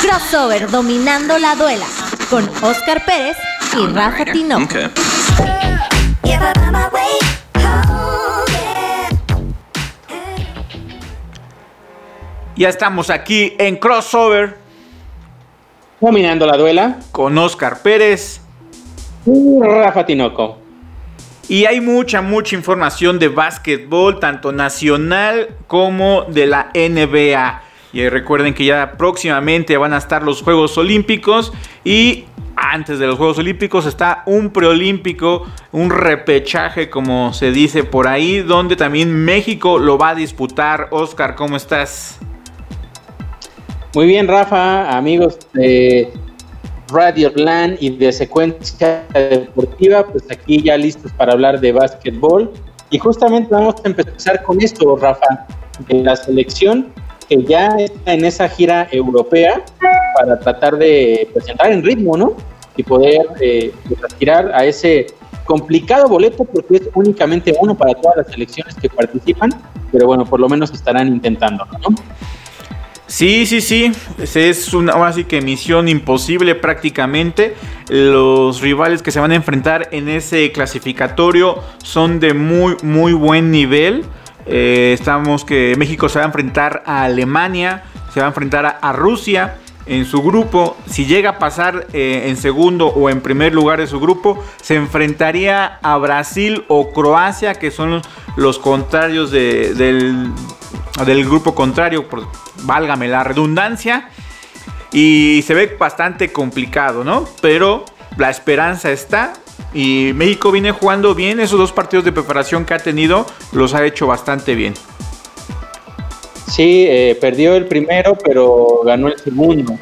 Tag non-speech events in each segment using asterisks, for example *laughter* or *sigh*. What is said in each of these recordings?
Crossover dominando la duela con Oscar Pérez y Rafa Tinoco. Ya estamos aquí en Crossover. Dominando la duela. Con Oscar Pérez. Y Rafa Tinoco. Y hay mucha, mucha información de básquetbol, tanto nacional como de la NBA. Y recuerden que ya próximamente van a estar los Juegos Olímpicos y antes de los Juegos Olímpicos está un preolímpico, un repechaje como se dice por ahí, donde también México lo va a disputar. Oscar, ¿cómo estás? Muy bien, Rafa, amigos de Radio Land y de Secuencia Deportiva, pues aquí ya listos para hablar de básquetbol. Y justamente vamos a empezar con esto, Rafa, de la selección que ya está en esa gira europea para tratar de presentar en ritmo, ¿no? Y poder eh, pues, a ese complicado boleto porque es únicamente uno para todas las selecciones que participan, pero bueno, por lo menos estarán intentando, ¿no? Sí, sí, sí. Es una así que misión imposible prácticamente. Los rivales que se van a enfrentar en ese clasificatorio son de muy, muy buen nivel. Eh, estamos que México se va a enfrentar a Alemania, se va a enfrentar a, Rusia en su grupo. Si llega a pasar eh, en segundo o en primer lugar de su grupo, se enfrentaría a Brasil o Croacia, que son los, contrarios del, del grupo contrario, por, válgame la redundancia. Y se ve bastante complicado, ¿no? Pero la esperanza está. Y México viene jugando bien. Esos dos partidos de preparación que ha tenido los ha hecho bastante bien. Sí, eh, perdió el primero, pero ganó el segundo.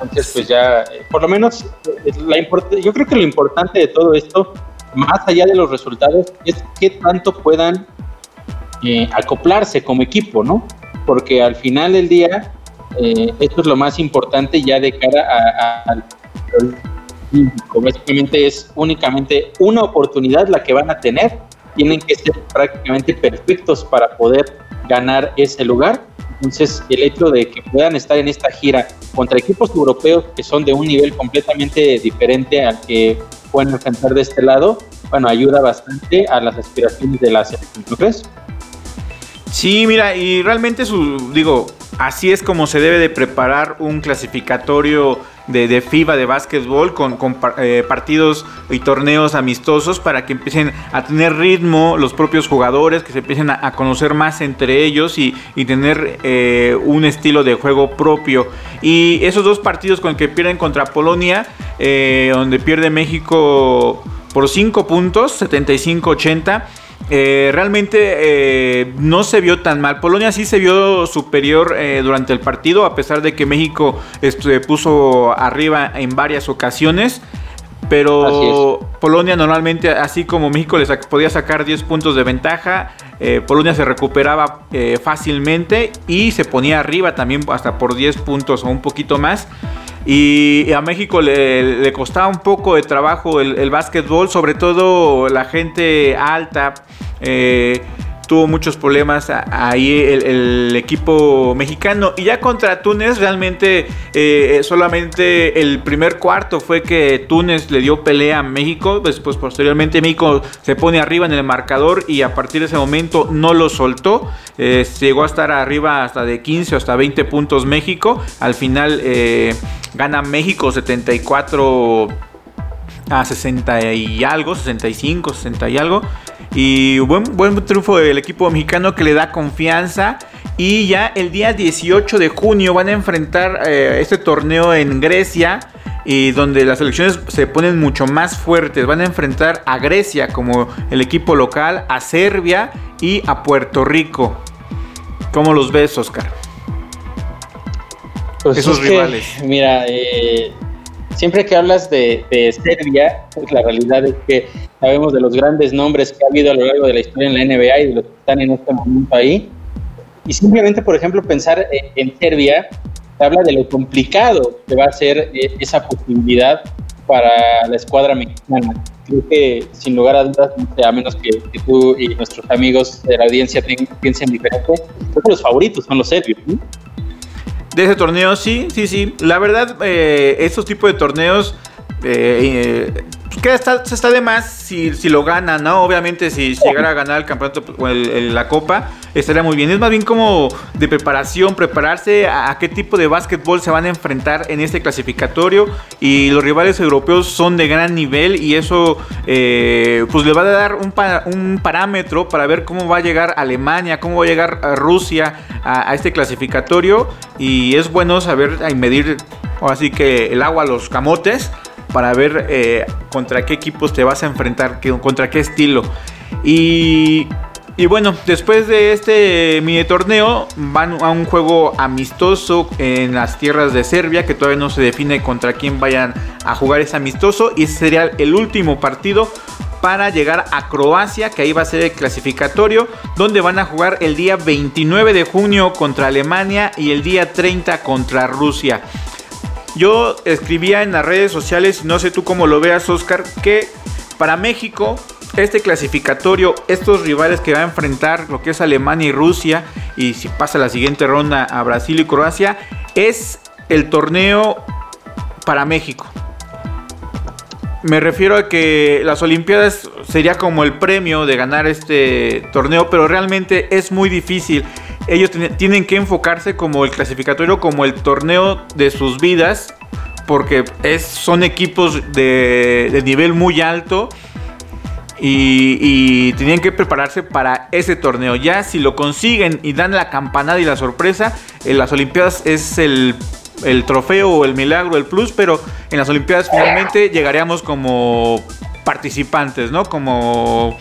Entonces, pues ya, eh, por lo menos, eh, la yo creo que lo importante de todo esto, más allá de los resultados, es qué tanto puedan acoplarse como equipo, ¿no? porque al final del día esto es lo más importante ya de cara al olímpico. Es únicamente una oportunidad la que van a tener. Tienen que ser prácticamente perfectos para poder ganar ese lugar. Entonces, el hecho de que puedan estar en esta gira contra equipos europeos que son de un nivel completamente diferente al que pueden enfrentar de este lado, bueno, ayuda bastante a las aspiraciones de la selección. ¿No crees? Sí, mira, y realmente su, digo, así es como se debe de preparar un clasificatorio de, de FIBA de básquetbol con, eh, partidos y torneos amistosos para que empiecen a tener ritmo los propios jugadores, que se empiecen a, conocer más entre ellos y, tener eh, un estilo de juego propio. Y esos dos partidos con que pierden contra Polonia, eh, donde pierde México por 5 puntos, 75-80 eh, realmente eh, no se vio tan mal. Polonia sí se vio superior eh, durante el partido, a pesar de que México se puso arriba en varias ocasiones. Pero Polonia normalmente, así como México les podía sacar 10 puntos de ventaja, Polonia se recuperaba fácilmente y se ponía arriba también hasta por 10 puntos o un poquito más. Y a México le, costaba un poco de trabajo el, básquetbol, sobre todo la gente alta eh, tuvo muchos problemas ahí el, equipo mexicano. Y ya contra Túnez, realmente eh, solamente el primer cuarto fue que Túnez le dio pelea a México. Después, posteriormente, México se pone arriba en el marcador y a partir de ese momento no lo soltó. Eh, llegó a estar arriba hasta de 15 o hasta 20 puntos México. Al final gana México 74 a 60 y algo, 65, 60 y algo. Y buen, buen triunfo del equipo mexicano que le da confianza. Y ya el día 18 de junio van a enfrentar eh, este torneo en Grecia. Y donde las elecciones se ponen mucho más fuertes. Van a enfrentar a Grecia como el equipo local, a Serbia y a Puerto Rico. ¿Cómo los ves, Oscar? Pues Esos rivales. mira, eh, siempre que hablas de, Serbia, pues la realidad es que sabemos de los grandes nombres que ha habido a lo largo de la historia en la NBA y de los que están en este momento ahí. Y simplemente, por ejemplo, pensar en, Serbia, habla de lo complicado que va a ser eh, esa posibilidad para la escuadra mexicana. Creo que, sin lugar a dudas, a menos que, tú y nuestros amigos de la audiencia piensen diferente, creo que los favoritos son los serbios. ¿no? De ese torneo, sí, sí, sí. La verdad, eh, estos tipos de torneos eh, eh, que está, está de más si, si lo gana, ¿no? Obviamente, si, llegara a ganar el campeonato o la copa, estaría muy bien. Es más bien como de preparación, prepararse a, qué tipo de básquetbol se van a enfrentar en este clasificatorio. Y los rivales europeos son de gran nivel y eso, eh, pues le va a dar un, un, parámetro para ver cómo va a llegar Alemania, cómo va a llegar Rusia a, a este clasificatorio. Y es bueno saber medir, así que el agua a los camotes para ver eh, contra qué equipos te vas a enfrentar, contra qué estilo. Y, y bueno, después de este mini torneo van a un juego amistoso en las tierras de Serbia, que todavía no se define contra quién vayan a jugar ese amistoso. Y ese sería el último partido para llegar a Croacia, que ahí va a ser el clasificatorio, donde van a jugar el día 29 de junio contra Alemania y el día 30 contra Rusia. Yo escribía en las redes sociales, no sé tú cómo lo veas, Oscar, que para México este clasificatorio, estos rivales que va a enfrentar lo que es Alemania y Rusia, y si pasa la siguiente ronda a Brasil y Croacia, es el torneo para México. Me refiero a que las Olimpiadas sería como el premio de ganar este torneo, pero realmente es muy difícil ellos tienen que enfocarse como el clasificatorio, como el torneo de sus vidas, porque es, son equipos de, nivel muy alto. Y, y, tenían que prepararse para ese torneo. Ya si lo consiguen y dan la campanada y la sorpresa, en las Olimpiadas es el, el trofeo el milagro, el plus, pero en las Olimpiadas finalmente llegaríamos como participantes, ¿no? Como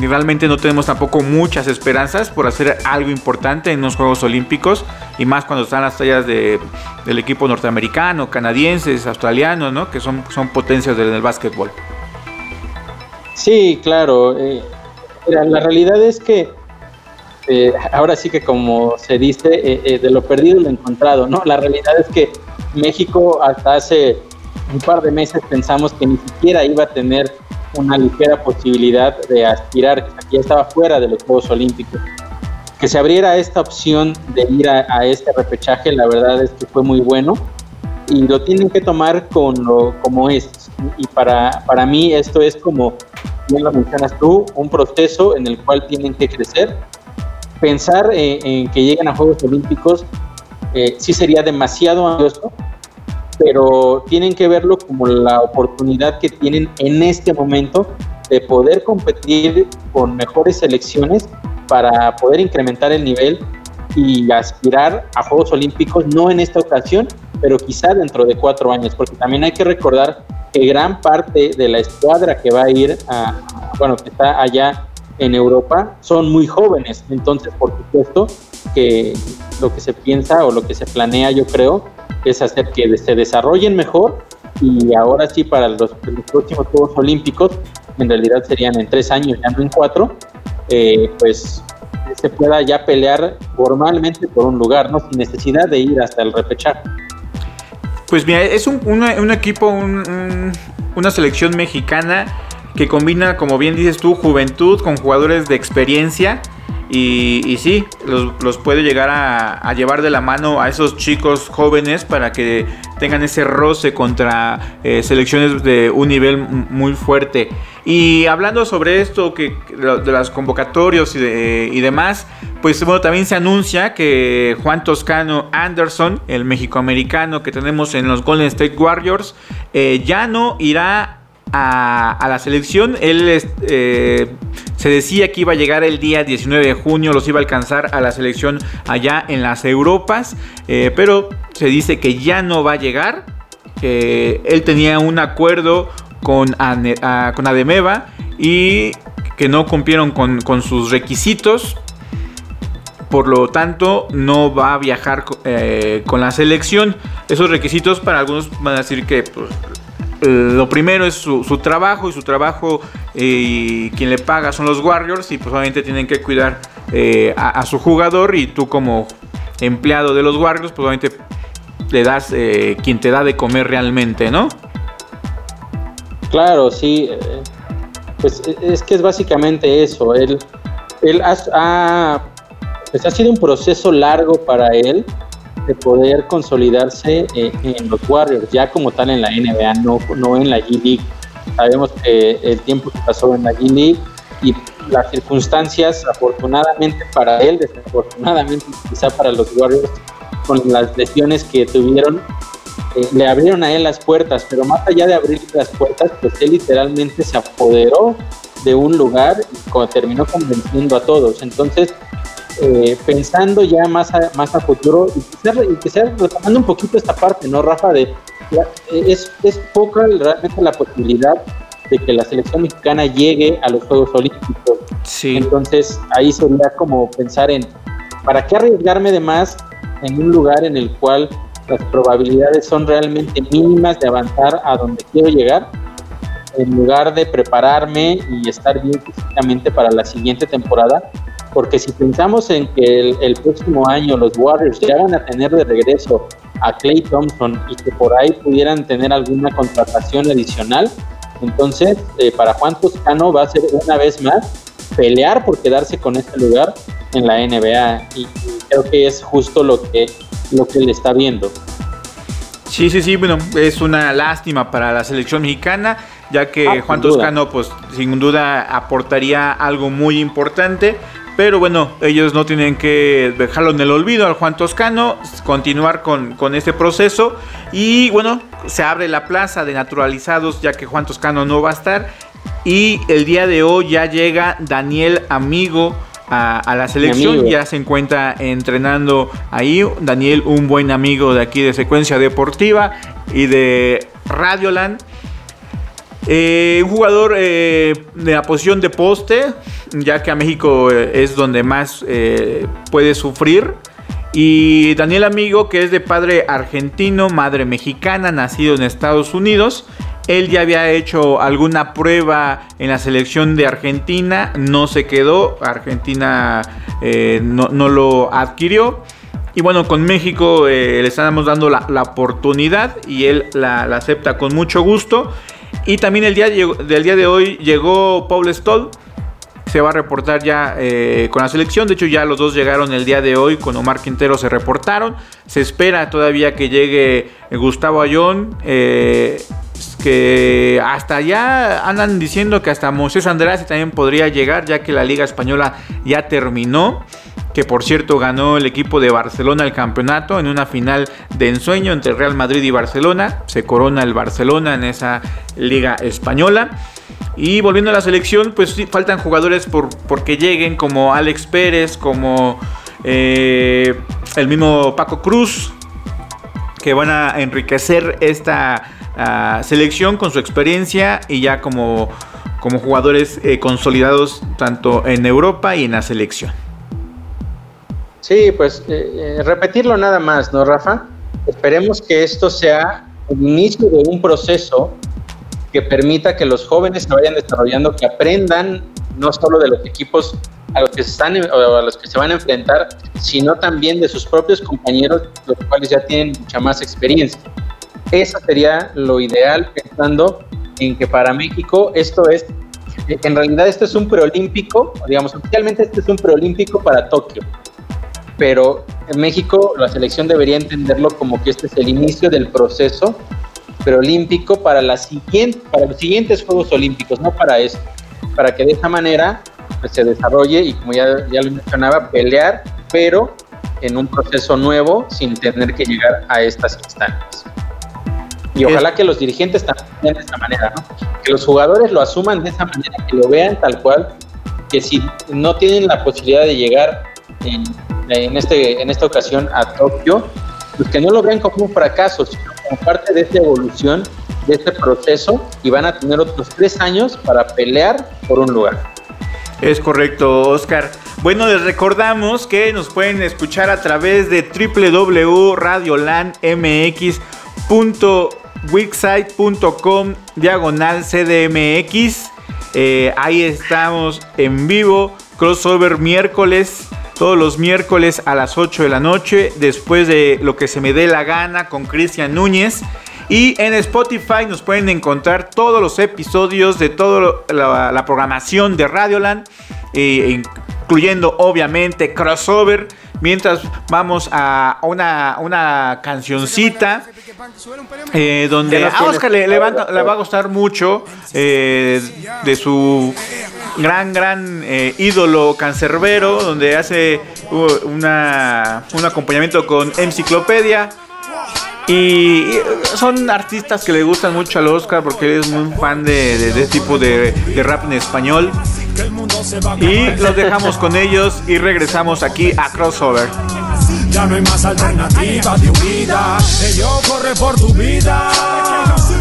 realmente no tenemos tampoco muchas esperanzas por hacer algo importante en los Juegos Olímpicos y más cuando están las tallas de, del equipo norteamericano, canadienses, australianos, ¿no? que son, son potencias del, básquetbol. Sí, claro. Eh, la realidad es que eh, ahora sí que como se dice, eh, de lo perdido lo encontrado, ¿no? La realidad es que México hasta hace un par de meses pensamos que ni siquiera iba a tener una ligera posibilidad de aspirar, que ya estaba fuera de los Juegos Olímpicos. Que se abriera esta opción de ir a, este repechaje, la verdad es que fue muy bueno y lo tienen que tomar con lo, como es. Y para, para mí esto es como, bien lo mencionas tú, un proceso en el cual tienen que crecer. Pensar en que lleguen a Juegos Olímpicos eh, sí sería demasiado ambicioso, pero tienen que verlo como la oportunidad que tienen en este momento de poder competir con mejores selecciones para poder incrementar el nivel y aspirar a Juegos Olímpicos, no en esta ocasión, pero quizá dentro de cuatro años, porque también hay que recordar que gran parte de la escuadra que va a ir a, bueno, que está allá en Europa, son muy jóvenes, entonces por supuesto que lo que se piensa o lo que se planea, yo creo, es hacer que se desarrollen mejor y ahora sí para los, próximos Juegos Olímpicos, en realidad serían en tres años, ya no en cuatro, eh, pues se pueda ya pelear formalmente por un lugar, ¿no? Sin necesidad de ir hasta el repechaje. Pues mira, es un, un equipo, una selección mexicana que combina, como bien dices tú, juventud con jugadores de experiencia y, y sí, los, puede llegar a, llevar de la mano a esos chicos jóvenes para que tengan ese roce contra eh, selecciones de un nivel muy fuerte. Y hablando sobre esto, que de las convocatorios y, demás, pues bueno, también se anuncia que Juan Toscano Anderson, el mexicoamericano que tenemos en los Golden State Warriors, eh, ya no irá a, la selección. Él eh, se decía que iba a llegar el día 19 de junio, los iba a alcanzar a la selección allá en las Europas, eh, pero se dice que ya no va a llegar. él tenía un acuerdo con, con Ademeva y que no cumplieron con, sus requisitos. Por lo tanto, no va a viajar eh, con la selección. Esos requisitos para algunos van a decir que pues, lo primero es su, trabajo y su trabajo eh, y quien le paga son los Warriors y pues obviamente tienen que cuidar eh, a, su jugador y tú como empleado de los Warriors pues obviamente le das eh, quien te da de comer realmente, ¿no? Claro, sí. Pues e, es que es básicamente eso. Él, él ha, pues ha sido un proceso largo para él de poder consolidarse eh, en los Warriors, ya como tal en la NBA, no, no en la G League. Sabemos que el tiempo que pasó en la G League y las circunstancias, afortunadamente para él, desafortunadamente quizá para los Warriors, con las lesiones que tuvieron, eh, le abrieron a él las puertas, pero más allá de abrir las puertas, pues él literalmente se apoderó de un lugar y terminó convenciendo a todos. Entonces, eh, pensando ya más a, más a futuro y quizás, y quizás retomando un poquito esta parte, ¿no, Rafa? De, es, es poca realmente la posibilidad de que la selección mexicana llegue a los Juegos Olímpicos. Sí. Entonces ahí sería como pensar en, ¿para qué arriesgarme de más en un lugar en el cual las probabilidades son realmente mínimas de avanzar a donde quiero llegar? En lugar de prepararme y estar bien físicamente para la siguiente temporada, porque si pensamos en que el, el, próximo año los Warriors ya van a tener de regreso a Clay Thompson y que por ahí pudieran tener alguna contratación adicional, entonces, eh, para Juan Toscano va a ser una vez más pelear por quedarse con este lugar en la NBA y, creo que es justo lo que, lo que le está viendo. Sí, sí, sí, bueno, es una lástima para la selección mexicana, ya que ah, Juan Toscano, pues sin duda aportaría algo muy importante. Pero bueno, ellos no tienen que dejarlo en el olvido al Juan Toscano, continuar con, con este proceso. Y bueno, se abre la plaza de naturalizados ya que Juan Toscano no va a estar. Y el día de hoy ya llega Daniel Amigo a, la selección. Ya se encuentra entrenando ahí. Daniel, un buen amigo de aquí de Secuencia Deportiva y de Radioland. Eh, un jugador eh, de la posición de poste, ya que a México eh, es donde más puede sufrir. Y Daniel Amigo, que es de padre argentino, madre mexicana, nacido en Estados Unidos. Él ya había hecho alguna prueba en la selección de Argentina, no se quedó, Argentina no, lo adquirió. Y bueno, con México le estamos dando la, oportunidad y él la acepta con mucho gusto. Y también el día del día de hoy llegó Paul Stoll. Se va a reportar ya eh, con la selección. De hecho, ya los dos llegaron el día de hoy. Con Omar Quintero se reportaron. Se espera todavía que llegue Gustavo Ayón. Eh, que hasta ya andan diciendo que hasta Moisés Andrés también podría llegar, ya que la Liga Española ya terminó que por cierto ganó el equipo de Barcelona el campeonato en una final de ensueño entre Real Madrid y Barcelona. Se corona el Barcelona en esa liga española. Y volviendo a la selección, pues faltan jugadores por porque lleguen como Alex Pérez, como eh, el mismo Paco Cruz, que van a enriquecer esta ah, selección con su experiencia y ya como, como jugadores eh, consolidados tanto en Europa y en la selección. Sí, pues eh, eh, repetirlo nada más, ¿no, Rafa? Esperemos que esto sea el inicio de un proceso que permita que los jóvenes se vayan desarrollando, que aprendan no solo de los equipos a los que se están o a los que se van a enfrentar, sino también de sus propios compañeros, los cuales ya tienen mucha más experiencia. Eso sería lo ideal pensando en que para México esto es, en realidad esto es un preolímpico, digamos, oficialmente este es un preolímpico para Tokio pero en México la selección debería entenderlo como que este es el inicio del proceso preolímpico para, la siguiente, para los siguientes Juegos Olímpicos, no para eso, para que de esa manera pues, se desarrolle y como ya, ya lo mencionaba, pelear, pero en un proceso nuevo sin tener que llegar a estas instancias. Y ojalá que los dirigentes también de esa manera, ¿no? que los jugadores lo asuman de esa manera, que lo vean tal cual, que si no tienen la posibilidad de llegar en en, este, en esta ocasión a Tokio, pues que no lo vean como un fracaso, sino como parte de esta evolución, de este proceso, y van a tener otros tres años para pelear por un lugar. Es correcto, Oscar. Bueno, les recordamos que nos pueden escuchar a través de www.radiolandmx.wixsite.com diagonal CDMX. Eh, ahí estamos en vivo. Crossover miércoles todos los miércoles a las 8 de la noche, después de lo que se me dé la gana con Cristian Núñez. Y en Spotify nos pueden encontrar todos los episodios de toda la, programación de Radioland, eh, incluyendo obviamente Crossover, Mientras vamos a una, una cancioncita eh, donde a Oscar le, le, va, le, va, a gustar mucho eh, de su gran, gran eh, ídolo cancerbero, donde hace una, un acompañamiento con Enciclopedia. Y son artistas que le gustan mucho al Oscar porque es muy fan de, de, de este tipo de, de, rap en español. Y los dejamos con ellos y regresamos aquí a Crossover. Ya no hay más alternativa de huida. Ello corre por tu vida.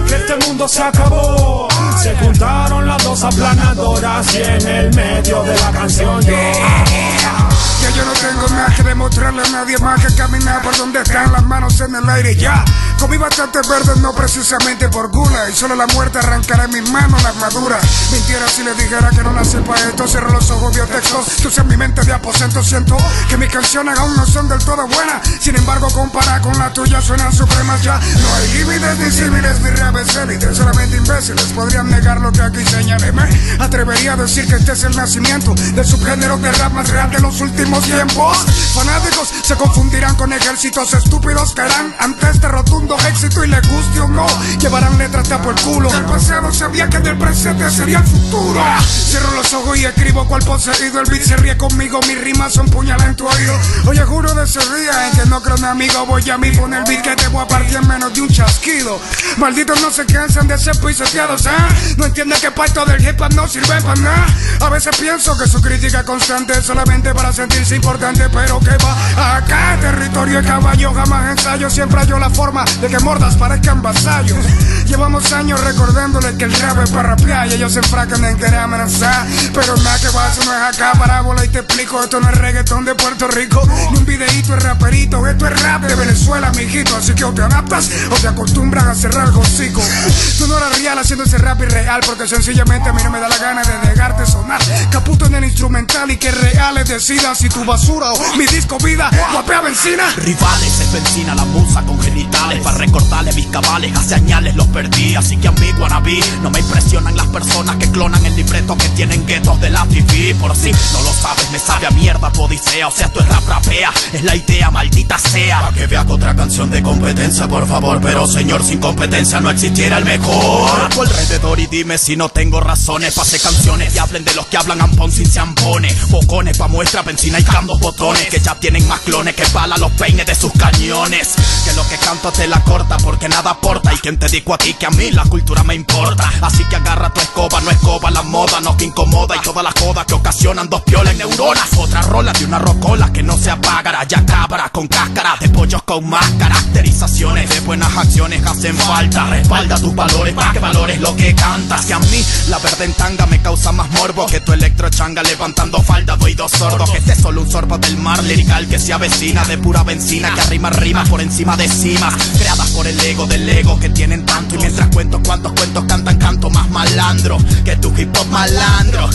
Que este mundo se acabó. Se juntaron las dos aplanadoras y en el medio de la canción yo. Que yo no tengo nada que demostrarle a nadie más que caminar por donde están las manos en el aire ya. Comí bastante verde, no precisamente por gula. Y solo la muerte arrancará en mis manos las maduras. Mintiera si le dijera que no nací para esto. Cierro los ojos, vio textos. Que usa mi mente de aposento. Siento que mis canciones aún no son del todo buenas. Sin embargo, compara con la tuya, suenan supremas ya. No hay límites ni símiles, es élite. Solamente imbéciles podrían negar lo que aquí señalé. Me atrevería a decir que este es el nacimiento del subgénero de rap más real de los últimos tiempos. Fanáticos se confundirán con ejércitos estúpidos que harán ante este rotundo éxito y les guste o no. Llevarán letras de por el culo. El pasado sabía que del presente sería el futuro. Cierro los ojos y escribo cual poseído. El beat se ríe conmigo, mis rimas son puñalas en tu oído. Oye, juro de ese día en que no creo mi amigo. Voy a mí con el beat que te voy a partir en menos de un chasquido. Malditos no se cansan de ser pisoteados, ¿eh? No entienden que pacto del hip hop no sirve para nada. A veces pienso que su crítica constante es solamente para sentirse importante, pero que va acá, territorio de caballo, jamás ensayo, siempre hallo la forma de que mordas parezcan vasallos. *laughs* Llevamos años recordándole que el rap es para rapear y ellos se enfracan en querer amenazar. Pero nada que va, eso no es acá, parábola y te explico, esto no es reggaetón de Puerto Rico, ni un videíto es raperito, esto es rap de Venezuela, mijito, así que o te adaptas o te acostumbran a cerrar el hocico. *laughs* Tú no eres real haciendo ese rap irreal, porque sencillamente a mí no me da la gana de dejarte sonar. Caputo en el instrumental y que reales decidan si tu basura o mi disco vida guapea benzina. Rivales es benzina, la musa con genitales. Para recortarle mis cabales, hace añales los perdí. Así que a mí, wannabe, no me impresionan las personas que clonan el libreto que tienen guetos de la TV. Por si no lo sabes, me sabe a mierda Odisea. O sea, esto es rap rapea, es la idea, maldita sea. Pa' que vea otra canción de competencia, por favor. Pero señor, sin competencia no existiera el mejor. A tu alrededor y dime si no tengo razones. Pase canciones y hablen de los que hablan ampón sin zampones. Bocones pa' muestra benzina y candos botones. Que ya tienen más clones que bala los peines de sus cañones. Que lo que canto te la corta porque nada aporta. Y quien te dijo a ti que a mí la cultura me importa. Así que agarra tu escoba, no escoba la moda, no que incomoda. Y todas las jodas que ocasionan dos piolas neuronas. Otra rola de una rocola que no se apagará. Ya cabra con cáscara de pollos con más caracterizaciones de buenas acciones hacen falta. Respalda tus valores para que valores lo que cantas. Que a mí la verde en tanga me causa más morbo que tu electro changa levantando falda. Doy dos sordos que este es solo un sorbo del mar lirical que se avecina de pura benzina que arrima rimas por encima de cimas creadas por el ego del ego que tienen tanto. Y mientras cuento cuántos cuentos cantan canto más malandro que tu hip hop malandro.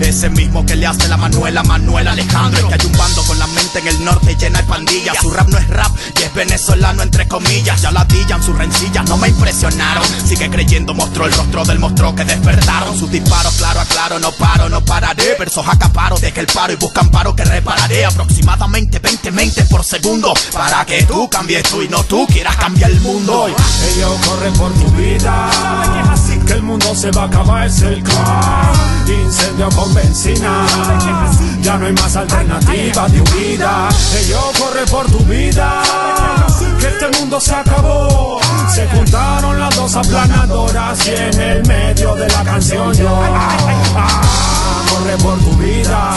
Ese mismo que le hace la Manuela Manuel Alejandro. Es que hay un bando con la mente en el norte llena de pandillas. Su rap no es rap y es venezolano entre comillas. Ya la dillan sus rencillas no me impresionaron. Sigue creyendo mostró el rostro del monstruo que despertaron. Sus disparos claro aclaro no paro no pararé. Versos acaparo de el paro y buscan paro que repararé aproximadamente 20 mentes por segundo para que tú cambies tú y no tú quieras cambiar el mundo. Ellos corren por tu vida, que el mundo se va a acabar el car. Incendio con benzina, ya no hay más alternativa de huida. Ellos corren por tu vida, que este mundo se acabó. Se juntaron las dos aplanadoras y en el medio de la canción yo. Corre por tu vida,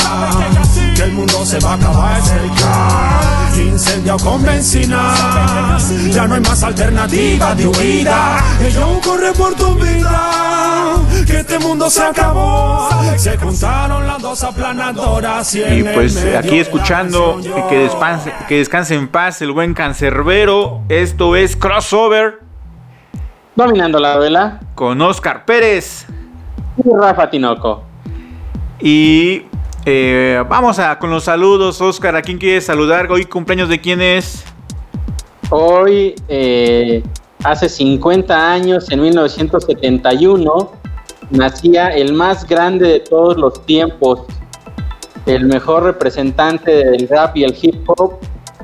que el mundo se va a acabar car. Incendio con benzina, ya no hay más alternativa de huida. Ellos corre por tu vida, que este mundo se acabó. Se juntaron las dos aplanadoras y, Y pues aquí escuchando canción que descanse, que descanse en paz el buen cancerbero. Esto es Crossover Dominando la vela, con Oscar Pérez. y Rafa Tinoco. Y eh, vamos a con los saludos, Oscar. ¿A quién quieres saludar? Hoy cumpleaños de quién es? Hoy, eh, hace 50 años, en 1971, nacía el más grande de todos los tiempos, el mejor representante del rap y el hip hop,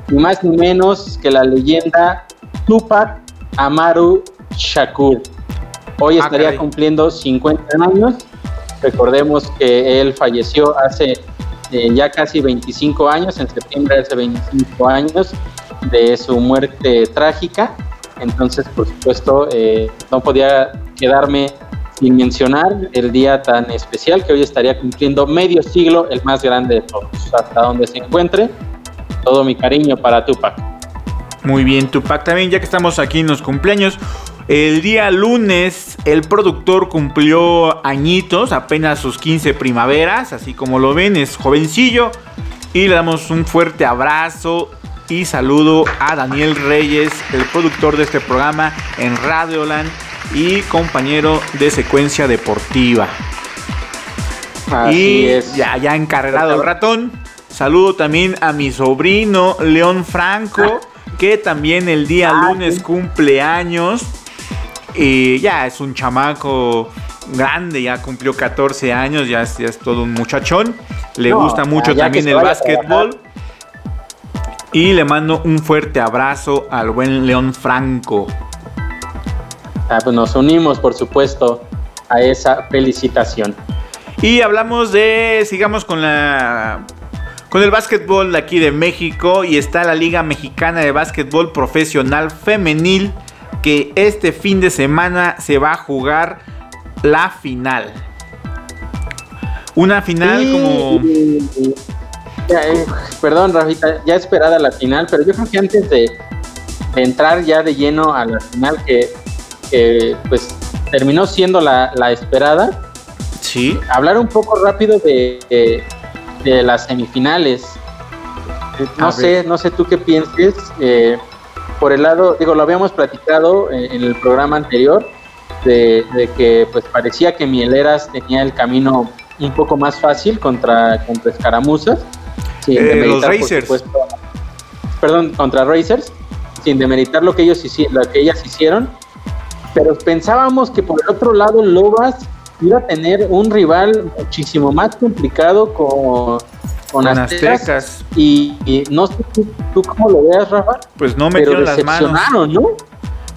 ni más ni menos que la leyenda Tupac Amaru Shakur. Hoy Ah, estaría caray. cumpliendo 50 años. Recordemos que él falleció hace eh, ya casi 25 años, en septiembre hace 25 años de su muerte trágica. Entonces, por supuesto, eh, no podía quedarme sin mencionar el día tan especial que hoy estaría cumpliendo medio siglo, el más grande de todos. Hasta donde se encuentre, todo mi cariño para Tupac. Muy bien, Tupac. También, ya que estamos aquí en los cumpleaños, el día lunes el productor cumplió añitos, apenas sus 15 primaveras, así como lo ven, es jovencillo. Y le damos un fuerte abrazo y saludo a Daniel Reyes, el productor de este programa en Radioland y compañero de secuencia deportiva. Así y es. ya, ya encarregado el ratón. Saludo también a mi sobrino León Franco, que también el día Ah, lunes cumple años. Y ya es un chamaco grande, ya cumplió 14 años, ya es, ya es todo un muchachón. Le No, gusta mucho también el básquetbol. Y le mando un fuerte abrazo al buen León Franco. Ah, pues nos unimos, por supuesto, a esa felicitación. Y hablamos de, sigamos con la con el básquetbol de aquí de México y está la Liga Mexicana de Básquetbol Profesional Femenil que este fin de semana se va a jugar la final. Una final Sí, como ya, eh, perdón, Rafita, ya esperada la final, pero yo creo que antes de, de entrar ya de lleno a la final, que, que, pues terminó siendo la, la esperada, sí, hablar un poco rápido de, de- de las semifinales. A No ver. sé, no sé tú qué pienses. eh, por el lado, digo, lo habíamos platicado en, en el programa anterior, de, de que pues parecía que Mieleras tenía el camino un poco más fácil contra, contra escaramuzas. sin Eh, los por Racers. supuesto, perdón, contra Racers, sin demeritar lo que ellos lo que ellas hicieron. Pero pensábamos que por el otro lado Lobas iba a tener un rival muchísimo más complicado con, con, con Aztecas. Aztecas, Y, y no sé tú, tú cómo lo veas, Rafa, pues no pero metieron las manos. ¿no?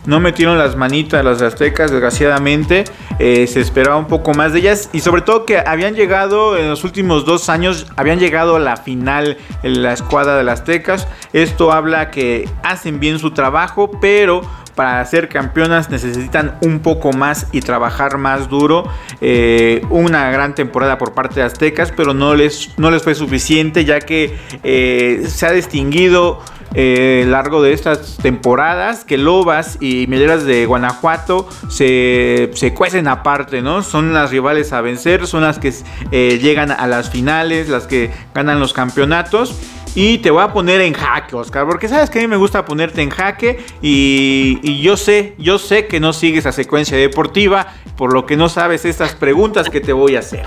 No metieron las manitas las aztecas, desgraciadamente. Eh, se esperaba un poco más de ellas. Y sobre todo que habían llegado en los últimos dos años, habían llegado a la final en la escuadra de las aztecas. Esto habla que hacen bien su trabajo, pero para ser campeonas necesitan un poco más y trabajar más duro. Eh, una gran temporada por parte de Aztecas, pero no les, no les fue suficiente ya que eh, se ha distinguido eh, largo de estas temporadas que Lobas y Mieleras de Guanajuato se, se cuecen aparte, ¿no? Son las rivales a vencer, son las que eh, llegan a las finales, las que ganan los campeonatos. Y te voy a poner en jaque, Oscar, porque sabes que a mí me gusta ponerte en jaque y, y yo sé, yo sé que no sigues a secuencia deportiva, por lo que no sabes estas preguntas que te voy a hacer.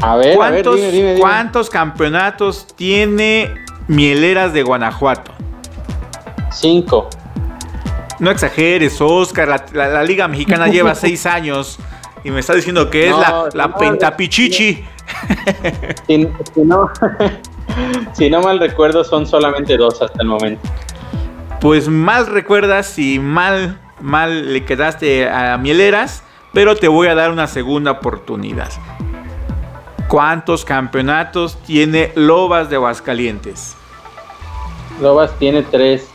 A ver, a ver, ¿Cuántos, dime, dime, dime. cuántos campeonatos tiene Mieleras de Guanajuato? Cinco. No exageres, Oscar. La, la- la Liga Mexicana lleva *laughs* seis años y me está diciendo que es la, la no, pentapichichi. Si, si no, *laughs* *laughs* *laughs* si no mal recuerdo, son solamente dos hasta el momento. Pues mal recuerdas y mal, mal le quedaste a Mieleras, pero te voy a dar una segunda oportunidad. ¿Cuántos campeonatos tiene Lobas de Aguascalientes? Lobas tiene tres.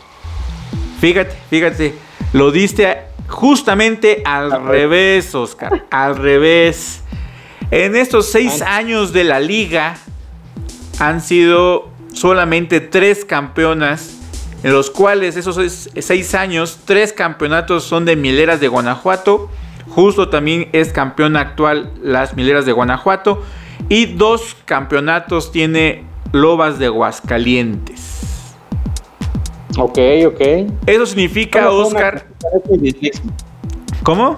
Fíjate, fíjate, lo diste justamente al Al revés, Oscar, al revés. En estos seis años de la liga han sido solamente tres campeonas, en los cuales esos seis, seis años, tres campeonatos son de Mileras de Guanajuato. Justo también es campeona actual las Mileras de Guanajuato. Y dos campeonatos tiene Lobas de Aguascalientes. Ok, ok. Eso significa, Oscar. fue mi dislexia. ¿Cómo?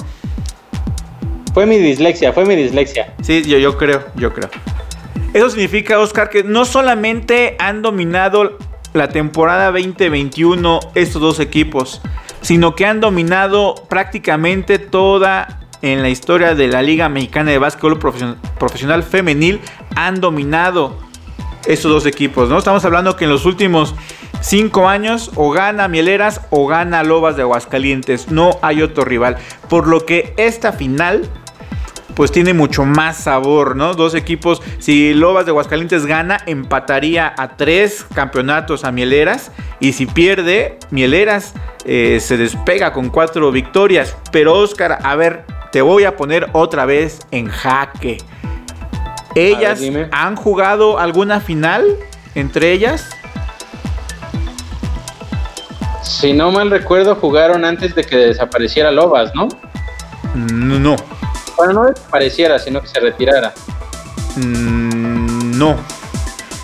Fue mi dislexia, fue mi dislexia. Sí, yo, yo creo, yo creo. Eso significa, Oscar, que no solamente han dominado la temporada 2021 estos dos equipos, sino que han dominado prácticamente toda en la historia de la Liga Mexicana de Básquetbol Profesional Femenil han dominado estos dos equipos, ¿no? Estamos hablando que en los últimos cinco años o gana Mieleras o gana Lobas de Aguascalientes. No hay otro rival. Por lo que esta final pues tiene mucho más sabor, ¿no? Dos equipos, si Lobas de Aguascalientes gana, empataría a tres campeonatos a Mieleras. Y si pierde, Mieleras eh, se despega con cuatro victorias. Pero Oscar, a ver, te voy a poner otra vez en jaque. ¿Ellas han jugado alguna final entre ellas? Si no mal recuerdo, jugaron antes de que desapareciera Lobas, ¿no? No. Bueno, no desapareciera, sino que se retirara. Mm, no.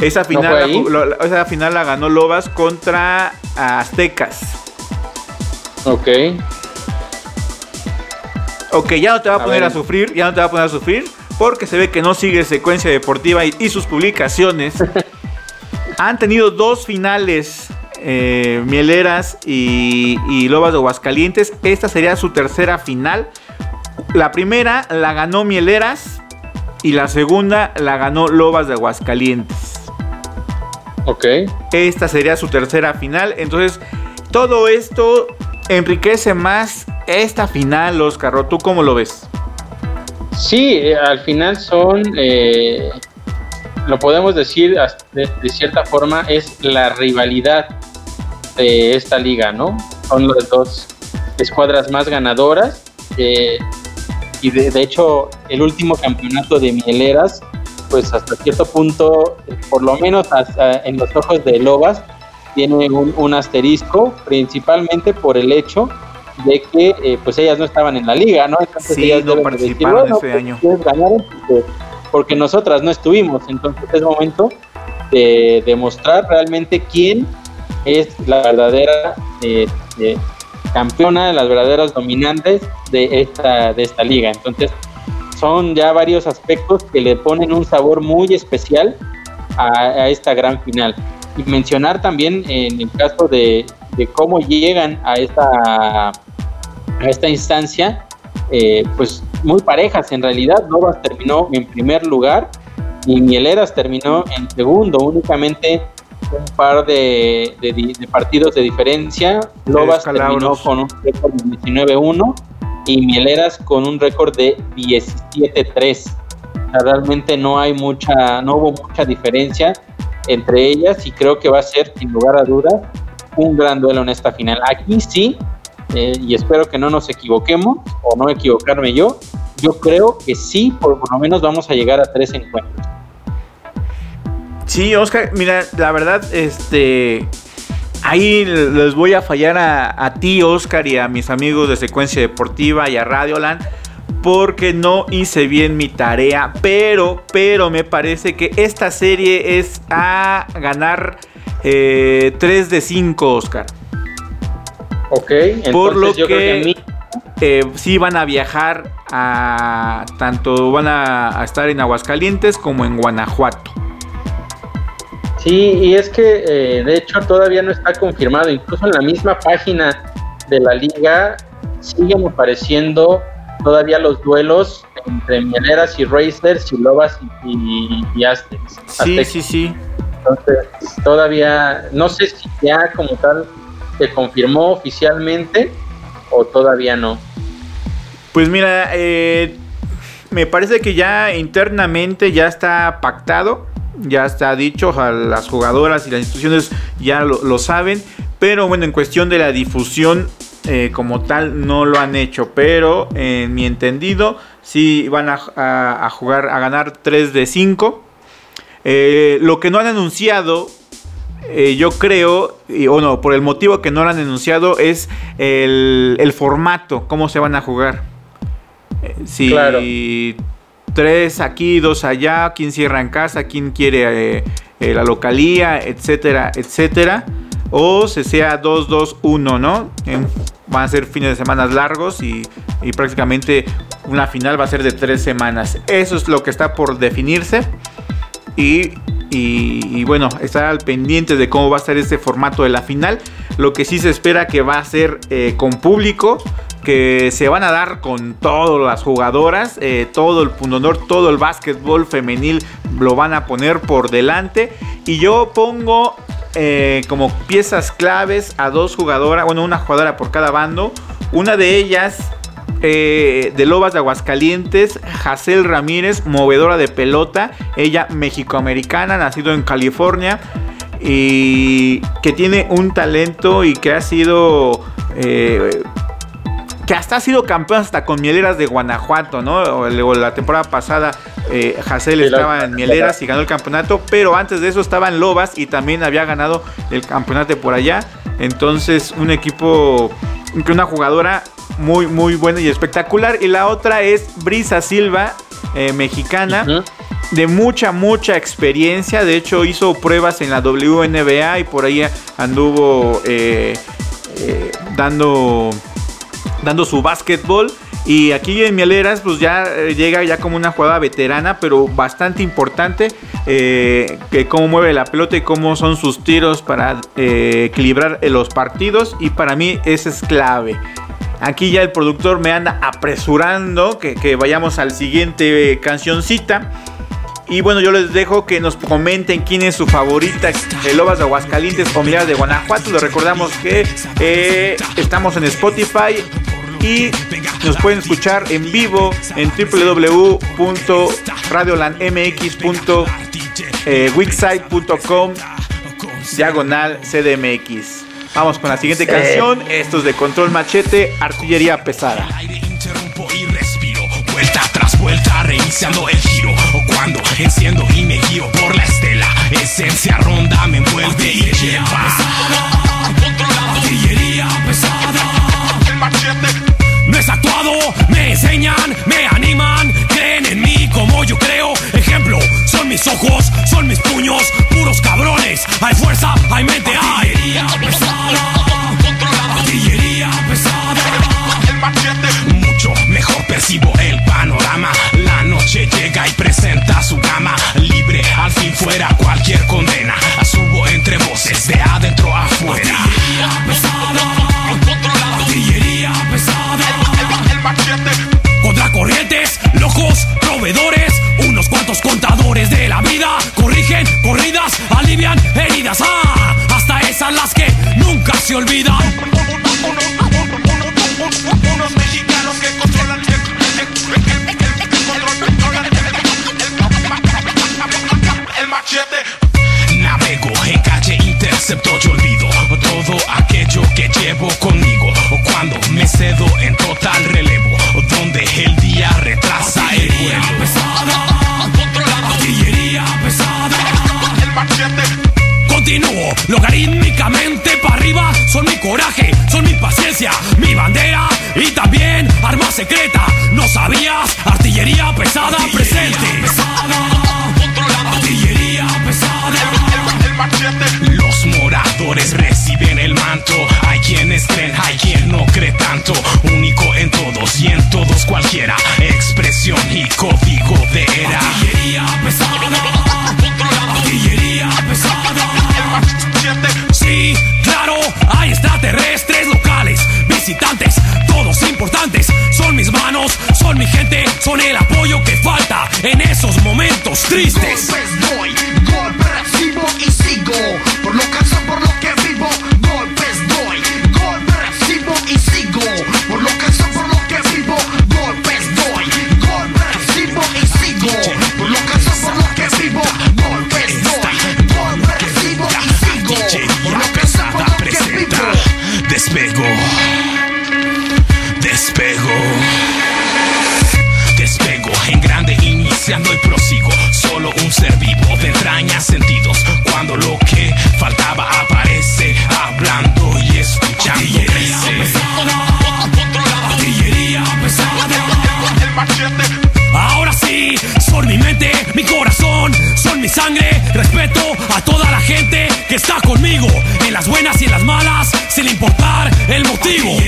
Esa final, la, esa final la ganó Lobas contra Aztecas. Ok. Ok, ya no te va a, poner a sufrir, ya no te va a poner a sufrir, porque se ve que no sigue secuencia deportiva y, sus publicaciones. *laughs* Han tenido dos finales eh, Mieleras y, y, Lobas de Aguascalientes. Esta sería su tercera final. La primera la ganó Mieleras y la segunda la ganó Lobas de Aguascalientes. Ok. Esta sería su tercera final. Entonces, todo esto enriquece más esta final, Oscar. ¿Tú cómo lo ves? Sí, eh, al final son, eh, lo podemos decir de, cierta forma, es la rivalidad de esta liga, ¿no? Son las dos escuadras más ganadoras. Eh, y de, hecho, el último campeonato de Mieleras, pues hasta cierto punto, por lo menos en los ojos de Lobas, tiene un, asterisco, principalmente por el hecho de que eh, pues ellas no estaban en la liga, ¿no? Entonces sí, ellas no participaron ese año. Pues, porque, nosotras no estuvimos, entonces es momento de demostrar realmente quién es la verdadera eh, eh, campeona, las verdaderas dominantes de esta, de esta liga. Entonces son ya varios aspectos que le ponen un sabor muy especial a esta gran final. Y mencionar también en el caso de, cómo llegan a esta, a esta instancia, eh, pues muy parejas en realidad. Novas terminó en primer lugar y Mieleras terminó en segundo, únicamente un par de, partidos de diferencia. Lobas terminó con un récord de 19-1 y Mieleras con un récord de 17-3. realmente no hay mucha, no hubo mucha diferencia entre ellas y creo que va a ser, sin lugar a dudas, un gran duelo en esta final. Aquí sí, eh, y espero que no nos equivoquemos o no equivocarme yo, yo creo que sí, por, lo menos vamos a llegar a tres encuentros. Sí, Oscar, mira, la verdad, este, ahí les voy a fallar a, a ti, Oscar, y a mis amigos de Secuencia Deportiva y a Radioland porque no hice bien mi tarea, pero, pero me parece que esta serie es a ganar 3 eh, de 5, Oscar. Ok, entonces Por lo yo que, creo que eh, sí van a viajar a tanto van a, estar en Aguascalientes como en Guanajuato. Sí, y es que eh, de hecho todavía no está confirmado, incluso en la misma página de la liga siguen apareciendo todavía los duelos entre Mieleras y Racers y Lobas y, y, Aztecs. Sí, sí, sí. Entonces, todavía, no sé si ya como tal se confirmó oficialmente o todavía no. Pues mira, eh, me parece que ya internamente ya está pactado, ya está dicho, las jugadoras y las instituciones ya lo, saben, pero bueno, en cuestión de la difusión eh, como tal no lo han hecho, pero en mi entendido sí van a, jugar a ganar 3 de 5. Eh, lo que no han anunciado, eh, yo creo, o no, por el motivo que no lo han anunciado es el, formato, cómo se van a jugar. si 3 aquí, 2 allá, quién cierra en casa, quién quiere la localía, etcétera, etcétera o se sea 2-2-1, ¿no? van a ser fines de semana largos y, prácticamente una final va a ser de tres semanas. Eso es lo que está por definirse. Y, bueno, estar al pendiente de cómo va a ser este formato de la final. Lo que sí se espera que va a ser eh, con público, que se van a dar con todas las jugadoras, eh, todo el pundonor, todo el básquetbol femenil lo van a poner por delante. Y yo pongo eh, como piezas claves a dos jugadoras, bueno, una jugadora por cada bando. Una de ellas eh, de Lobas de Aguascalientes, Jacel Ramírez, movedora de pelota, ella mexicoamericana, nacido en California y que tiene un talento y que ha sido que hasta ha sido campeón hasta con Mieleras de Guanajuato, ¿no? Luego la temporada pasada eh, estaba en Mieleras y ganó el campeonato, pero antes de eso estaba en Lobas y también había ganado el campeonato por allá. Entonces, un equipo, una jugadora muy, muy buena y espectacular. Y la otra es Brisa Silva, eh, mexicana. De mucha, mucha experiencia. De hecho, hizo pruebas en la WNBA y por ahí anduvo eh, eh, dando, dando su básquetbol. Y aquí en Mieleras, pues ya llega ya como una jugada veterana, pero bastante importante. que cómo mueve la pelota y cómo son sus tiros para equilibrar los partidos. Y para mí, ese es clave. Aquí ya el productor me anda apresurando que, vayamos al siguiente cancioncita. Y bueno, yo les dejo que nos comenten quién es su favorita de Lobas de Aguascalientes, familiar de Guanajuato. Les recordamos que eh, estamos en Spotify y nos pueden escuchar en vivo en www.radiolandmx.wixsite.com diagonal CDMX. Vamos con la siguiente canción. Esto es de Control Machete, Artillería Pesada. Vuelta reiniciando el giro. O cuando enciendo y me giro por la estela, esencia ronda me envuelve y lleva. Artillería pesada, el machete. No es actuado, me enseñan, me animan, creen en mí como yo creo. Ejemplo, son mis ojos, son mis puños, puros cabrones. Hay fuerza, hay mente, hay. Artillería pesada, artillería pesada. El machete. Percibo el panorama. La noche llega y presenta su gama. Libre, al fin fuera cualquier condena. Subo entre voces de adentro afuera. Artillería pesada, artillería pesada. El, machete. Contra corrientes, locos, proveedores, unos cuantos contadores de la vida. Corrigen corridas, alivian heridas. Ah, hasta esas las que nunca se olvidan. El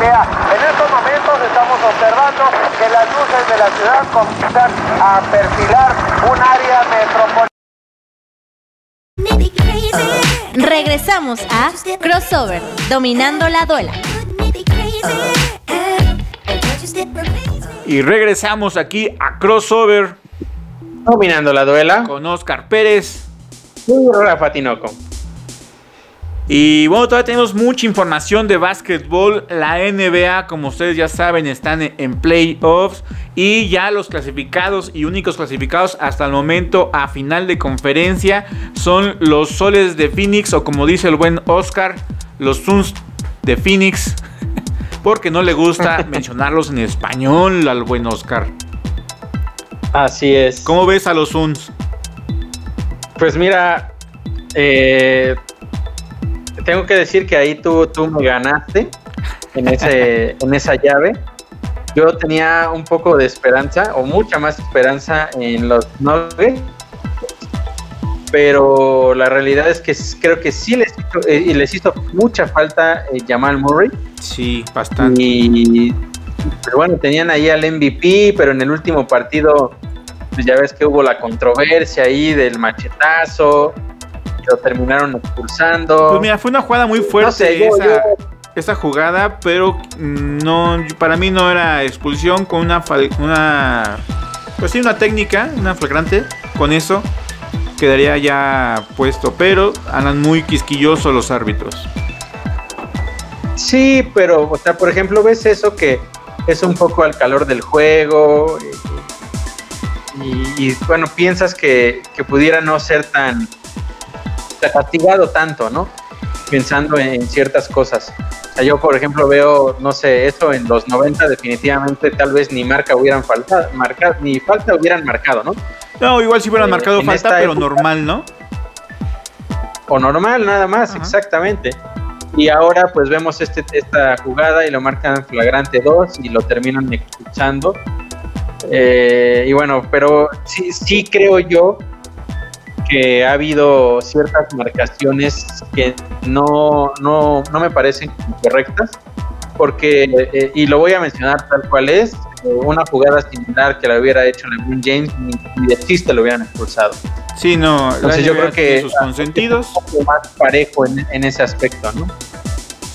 En estos momentos estamos observando que las luces de la ciudad comienzan a perfilar un área metropolitana. Regresamos a Crossover, dominando la duela. Y regresamos aquí a Crossover Dominando la duela. con Oscar Pérez. Y Rafa Tinoco. Y bueno, todavía tenemos mucha información de básquetbol. La NBA, como ustedes ya saben, están en- playoffs. Y ya los clasificados y únicos clasificados hasta el momento a final de conferencia son los soles de Phoenix, o como dice el buen Oscar, los Suns de Phoenix. *laughs* Porque no le gusta *laughs* mencionarlos en español al buen Oscar. Así es. ¿Cómo ves a los Suns? Pues mira, eh, tengo que decir que ahí tú, tú me ganaste en, ese, *laughs* en esa llave. Yo tenía un poco de esperanza, o mucha más esperanza en los Nuggets, pero la realidad es que creo que sí les hizo, eh, y les hizo mucha falta eh, Jamal Murray. Sí, bastante. Y pero bueno, tenían ahí al MVP, pero en el último partido, pues ya ves que hubo la controversia ahí del machetazo, lo terminaron expulsando. Pues mira, fue una jugada muy fuerte No sé, yo- esa, yo- esa jugada, pero no, para mí no era expulsión con una, una, pues sí, una técnica, una flagrante. Con eso quedaría ya puesto, pero andan muy quisquillosos los árbitros. Sí, pero, o sea, por ejemplo, ves eso que es un poco al calor del juego y, y, bueno, piensas que, que pudiera no ser tan castigado tanto, ¿no? Pensando en, ciertas cosas. O sea, yo, por ejemplo, veo, no sé, eso en los 90 definitivamente tal vez ni marca hubieran faltado, marcado, ni falta hubieran marcado, ¿no? No, igual si hubieran Eh, marcado falta, pero época- normal, ¿no? o normal, nada más, Ajá. exactamente. Y ahora pues vemos este, esta jugada y lo marcan flagrante 2 y lo terminan expulsando. Eh, y bueno, pero sí, sí creo yo que ha habido ciertas marcaciones que no, no, no me parecen correctas, porque, eh, y lo voy a mencionar tal cual es, eh, una jugada similar que la hubiera hecho LeBron James, ni, ni de chiste lo hubieran expulsado. Sí, no. Entonces yo creo que sus consentidos. un poco más parejo en, en ese aspecto, ¿no?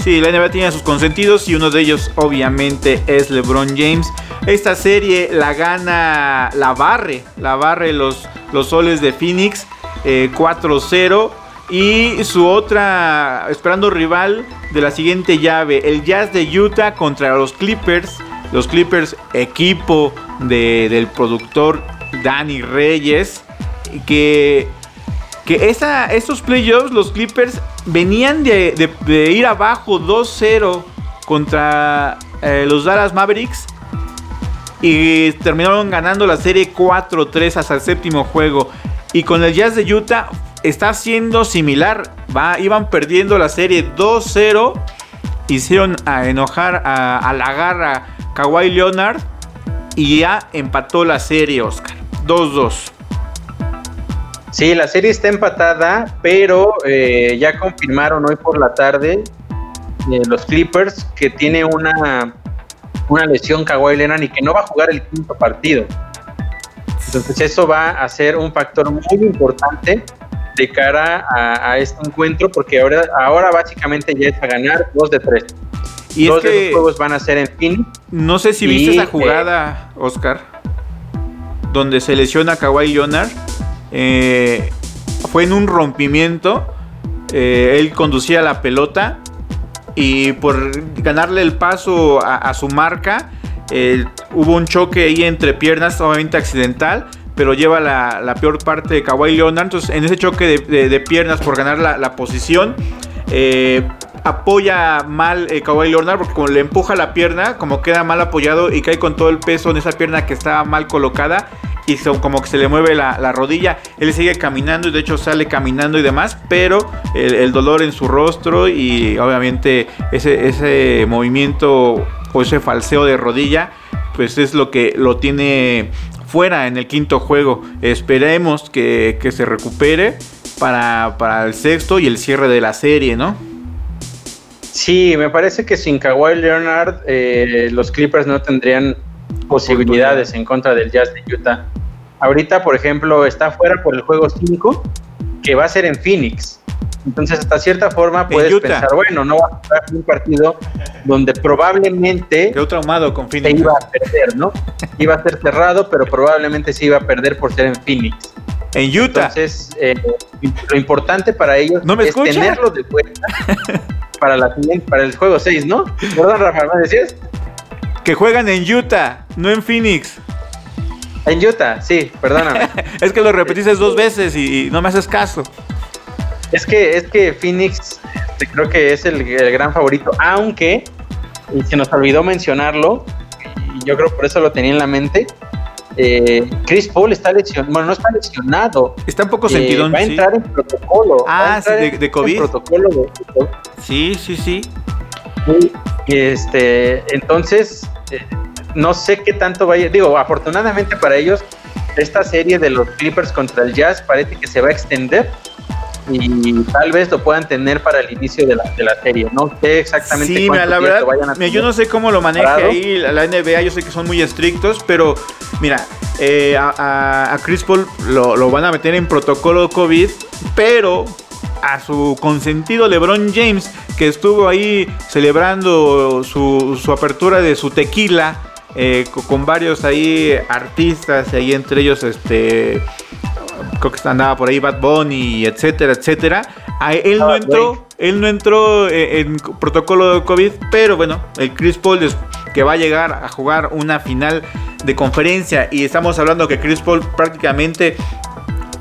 Sí, la NBA tiene sus consentidos y uno de ellos obviamente es LeBron James. Esta serie la gana, la barre, la barre los, los soles de Phoenix eh, 4-0. Y su otra, esperando rival de la siguiente llave, el Jazz de Utah contra los Clippers. Los Clippers, equipo de- del productor Danny Reyes, que que esa, estos playoffs, los Clippers venían de, de- de ir abajo 2-0 contra eh, los Dallas Mavericks y terminaron ganando la serie 4-3 hasta el séptimo juego. Y con el Jazz de Utah está siendo similar. Va, iban perdiendo la serie 2-0. Hicieron a enojar a, a la garra Kawhi Leonard. Y ya empató la serie, Oscar. 2-2. Sí, la serie está empatada, pero eh, ya confirmaron hoy por la tarde eh, los Clippers que tiene una, una lesión Kawhi Leonard y que no va a jugar el quinto partido. Entonces eso va a ser un factor muy importante de cara a, a este encuentro porque ahora, ahora básicamente ya es a ganar dos de tres. Y dos es de que los juegos van a ser en Phoenix. no sé si y, viste eh, esa jugada, Oscar, donde se lesiona Kawhi Leonard. Eh, fue en un rompimiento. eh, él conducía la pelota y por ganarle el paso a, a su marca, eh, hubo un choque ahí entre piernas, obviamente accidental, pero lleva la, la peor parte de Kawhi Leonard. Entonces, en ese choque de, de- piernas por ganar la, la posición, eh, apoya mal eh, Kawhi Leonard porque como le empuja la pierna, como queda mal apoyado y cae con todo el peso en esa pierna que estaba mal colocada y so- como que se le mueve la, la rodilla. Él sigue caminando y de hecho sale caminando y demás, pero el, el dolor en su rostro y obviamente ese, ese movimiento o ese falseo de rodilla, pues es lo que lo tiene fuera en el quinto juego. Esperemos que, que se recupere para, para el sexto y el cierre de la serie, ¿no? Sí, me parece que sin Kawhi Leonard eh, los Clippers no tendrían posibilidades en contra del Jazz de Utah. Ahorita, por ejemplo, está fuera por el juego 5, que va a ser en Phoenix. Entonces, hasta cierta forma puedes pensar, bueno, no va a jugar un partido donde probablemente Quedó traumado con se Phoenix. iba a perder, ¿no? Iba a ser cerrado, pero probablemente se iba a perder por ser en Phoenix. En Utah. Entonces, eh, lo importante para ellos ¿No me es escucha? tenerlo de vuelta para, la para el juego 6, ¿no? Perdón, Rafa, ¿me decías? Que juegan en Utah, no en Phoenix. En Utah, sí, perdóname. *laughs* Es que lo repetiste dos veces y, y no me haces caso. Es, que, es que Phoenix este, creo que es el, el gran favorito, aunque y se nos olvidó mencionarlo, y yo creo por eso lo tenía en la mente. eh, Chris Paul está lesionado, bueno, no está lesionado. Está un poco eh, sentidón, va a sí. entrar en protocolo. Ah, sí, de- de COVID. En protocolo de- Sí, sí, sí. Sí, Este, entonces, eh, no sé qué tanto vaya. Digo, afortunadamente para ellos, esta serie de los Clippers contra el Jazz parece que se va a extender y tal vez lo puedan tener para el inicio de la, de la serie. No sé exactamente Sí, la verdad, lo vayan a mira, yo tener. no sé cómo lo maneja parado. ahí la NBA, yo sé que son muy estrictos, pero mira, eh, a, a- Chris Paul lo, lo van a meter en protocolo COVID, pero a su consentido LeBron James, que estuvo ahí celebrando su, su apertura de su tequila, eh, co- con varios ahí artistas, y ahí entre ellos este creo que andaba por ahí Bad Bunny, etcétera, etcétera. A él no Ah, entró, él no entró eh, en protocolo de COVID, pero bueno, el Chris Paul que va a llegar a jugar una final de conferencia y estamos hablando que Chris Paul prácticamente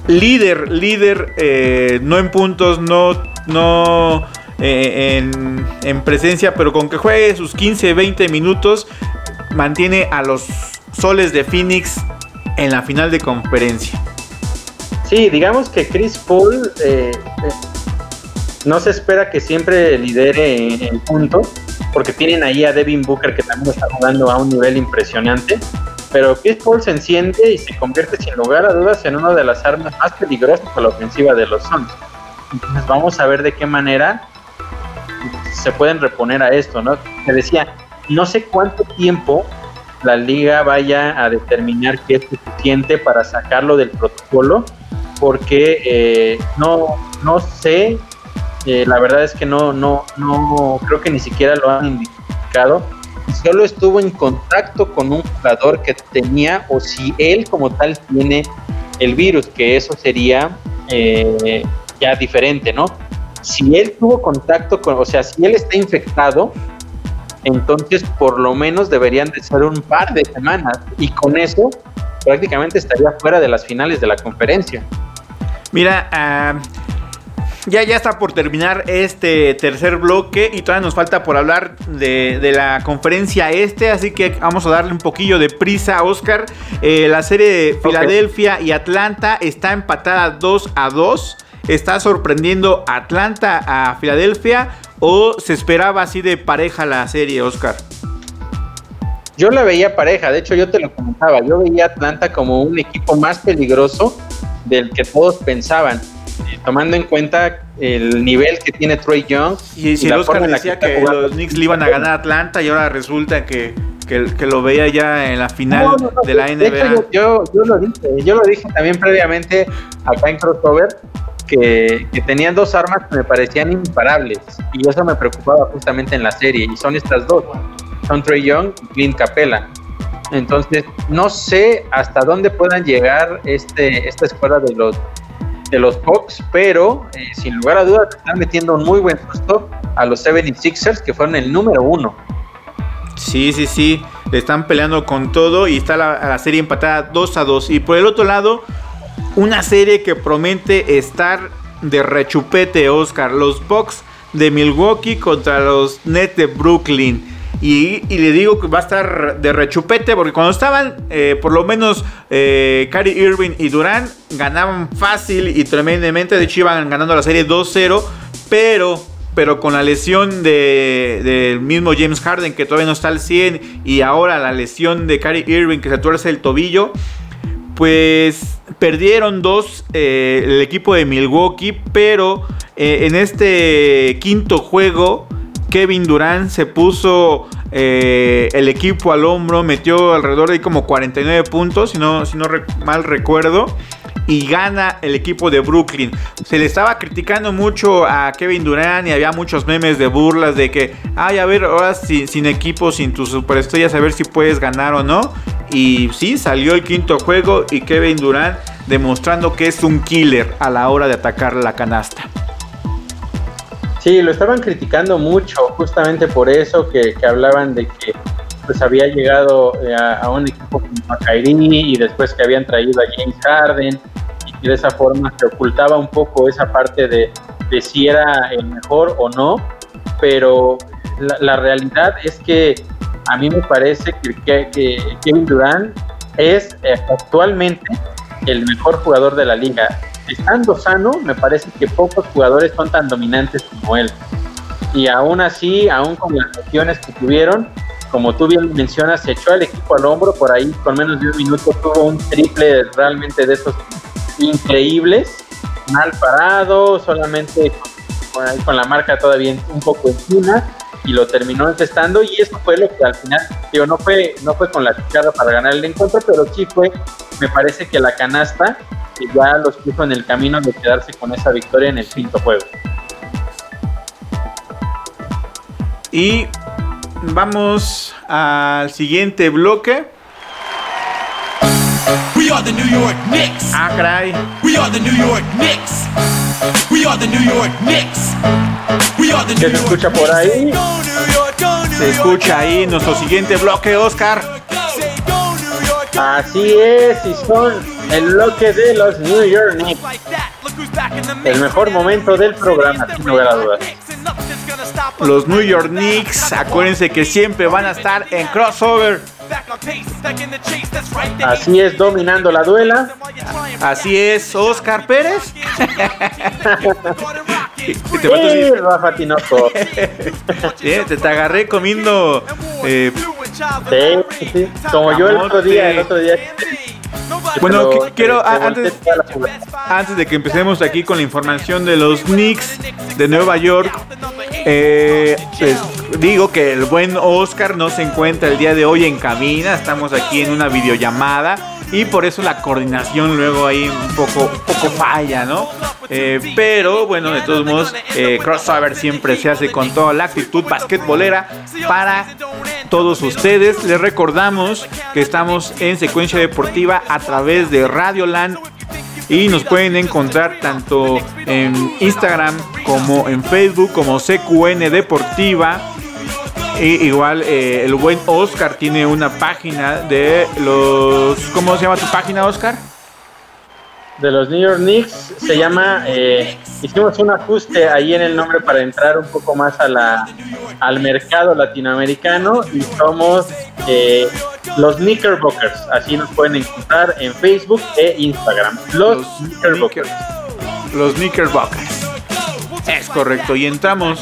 líder, líder, eh, no en puntos, no, no eh, en, en presencia, pero con que juegue sus 15, 20 minutos, mantiene a los soles de Phoenix en la final de conferencia. Sí, digamos que Chris Paul eh, eh, no se espera que siempre lidere en, en puntos, porque tienen ahí a Devin Booker que también está jugando a un nivel impresionante. Pero Chris Paul se enciende y se convierte sin lugar a dudas en una de las armas más peligrosas para la ofensiva de los Suns. Entonces vamos a ver de qué manera se pueden reponer a esto, ¿no? Te decía, no sé cuánto tiempo la liga vaya a determinar que es suficiente para sacarlo del protocolo, porque eh, no, no sé, eh, la verdad es que no, no, no, creo que ni siquiera lo han indicado. Solo estuvo en contacto con un jugador que tenía, o si él como tal tiene el virus, que eso sería eh, ya diferente, ¿no? Si él tuvo contacto con, o sea, si él está infectado, entonces por lo menos deberían de ser un par de semanas y con eso prácticamente estaría fuera de las finales de la conferencia. Mira, ya, ya está por terminar este tercer bloque y todavía nos falta por hablar de, de la conferencia este, así que vamos a darle un poquillo de prisa a Oscar. Eh, la serie de Filadelfia y Atlanta está empatada 2 a 2. ¿Está sorprendiendo Atlanta a Filadelfia o se esperaba así de pareja la serie, Oscar? Yo la veía pareja, de hecho yo te lo comentaba, yo veía a Atlanta como un equipo más peligroso del que todos pensaban, eh, tomando en cuenta el nivel que tiene Troy Young. Y si la Oscar forma en la que, los Knicks le iban a ganar a Atlanta y ahora resulta que, que- que lo veía ya en la final No, no, no, de la de NBA. hecho, yo, yo, yo lo dije, yo lo dije también previamente acá en Crossover, que, que tenían dos armas que me parecían imparables, y eso me preocupaba justamente en la serie, y son estas dos, son Trey Young y Clint Capella. Entonces, no sé hasta dónde puedan llegar este, esta escuela de los de los Bucks, pero eh, sin lugar a dudas están metiendo un muy buen susto a los 76ers, que fueron el número uno. Sí, sí, sí. Le están peleando con todo y está la, la serie empatada 2 a 2. Y por el otro lado, una serie que promete estar de rechupete, Oscar. Los Bucks de Milwaukee contra los Nets de Brooklyn. Y, le digo que va a estar de rechupete porque cuando estaban, eh, por lo menos, eh, Irving y Durán ganaban fácil y tremendamente. De hecho, iban ganando la serie 2-0. Pero, pero con la lesión de- del mismo James Harden, que todavía no está al 100, y ahora la lesión de Kyrie Irving, que se tuerce el tobillo, pues perdieron dos eh, el equipo de Milwaukee, pero eh, en este quinto juego Kevin Durant se puso eh, el equipo al hombro, metió alrededor de como 49 puntos, si no, mal recuerdo. Y gana el equipo de Brooklyn. Se le estaba criticando mucho a Kevin Durant y había muchos memes de burlas de que, ay, a ver, ahora sin, equipo, sin tus superestrellas, a ver si puedes ganar o no. Y sí, salió el quinto juego y Kevin Durant demostrando que es un killer a la hora de atacar la canasta. Sí, lo estaban criticando mucho, justamente por eso que, que hablaban de que pues había llegado eh, a, un equipo como a y después que habían traído a James Harden y que de esa forma se ocultaba un poco esa parte de, de si era el mejor o no, pero la, realidad es que a mí me parece que Kevin Durant es eh, actualmente el mejor jugador de la liga. Estando sano, me parece que pocos jugadores son tan dominantes como él. Y aún así, aún con las lesiones que tuvieron, como tú bien mencionas, se echó al equipo al hombro, por ahí con menos de un minuto tuvo un triple realmente de esos increíbles, mal parado, solamente con la marca todavía un poco encima y lo terminó encestando y eso fue lo que al final, digo, no fue, no fue con la chicharra para ganar el encuentro, pero sí fue, me parece que la canasta que ya los puso en el camino de quedarse con esa victoria en el quinto juego. Y vamos al siguiente bloque. We are the New York Knicks. Ah, caray. We are the New York Knicks. We are the New York Knicks. We are the ¿Qué se escucha por ahí? Se escucha ahí nuestro siguiente bloque, Oscar. Así es, y son el bloque de los New York Knicks. El mejor momento del programa, sin lugar a dudas. Los New York Knicks, acuérdense que siempre van a estar en crossover. Back on pace, back in the chase, that's right there. Así es, dominando la duela. Así es, Oscar Pérez. Y te, Sí, decir- Rafa Tinoco. *laughs* eh, te, te agarré comiendo eh, Sí, sí. Como yo el otro día, el otro día. Bueno, Pero quiero a- antes, de que empecemos aquí con la información de los Knicks de Nueva York, eh, les digo que el buen Oscar no se encuentra el día de hoy en cabina, estamos aquí en una videollamada y por eso la coordinación luego ahí un poco, poco falla, ¿no? Eh, pero bueno, de todos modos, eh, crossover siempre se hace con toda la actitud basquetbolera para todos ustedes. Les recordamos que estamos en secuencia deportiva a través de Radio Land y nos pueden encontrar tanto en Instagram como en Facebook como CQN Deportiva. Y igual eh, el buen Oscar tiene una página de los... ¿Cómo se llama tu página, Oscar? de los New York Knicks se llama eh, hicimos un ajuste ahí en el nombre para entrar un poco más a la al mercado latinoamericano y somos eh, los Knickerbockers así nos pueden encontrar en Facebook e Instagram los, Los Knickerbockers Knicker- Los Knickerbockers. Es correcto. Y entramos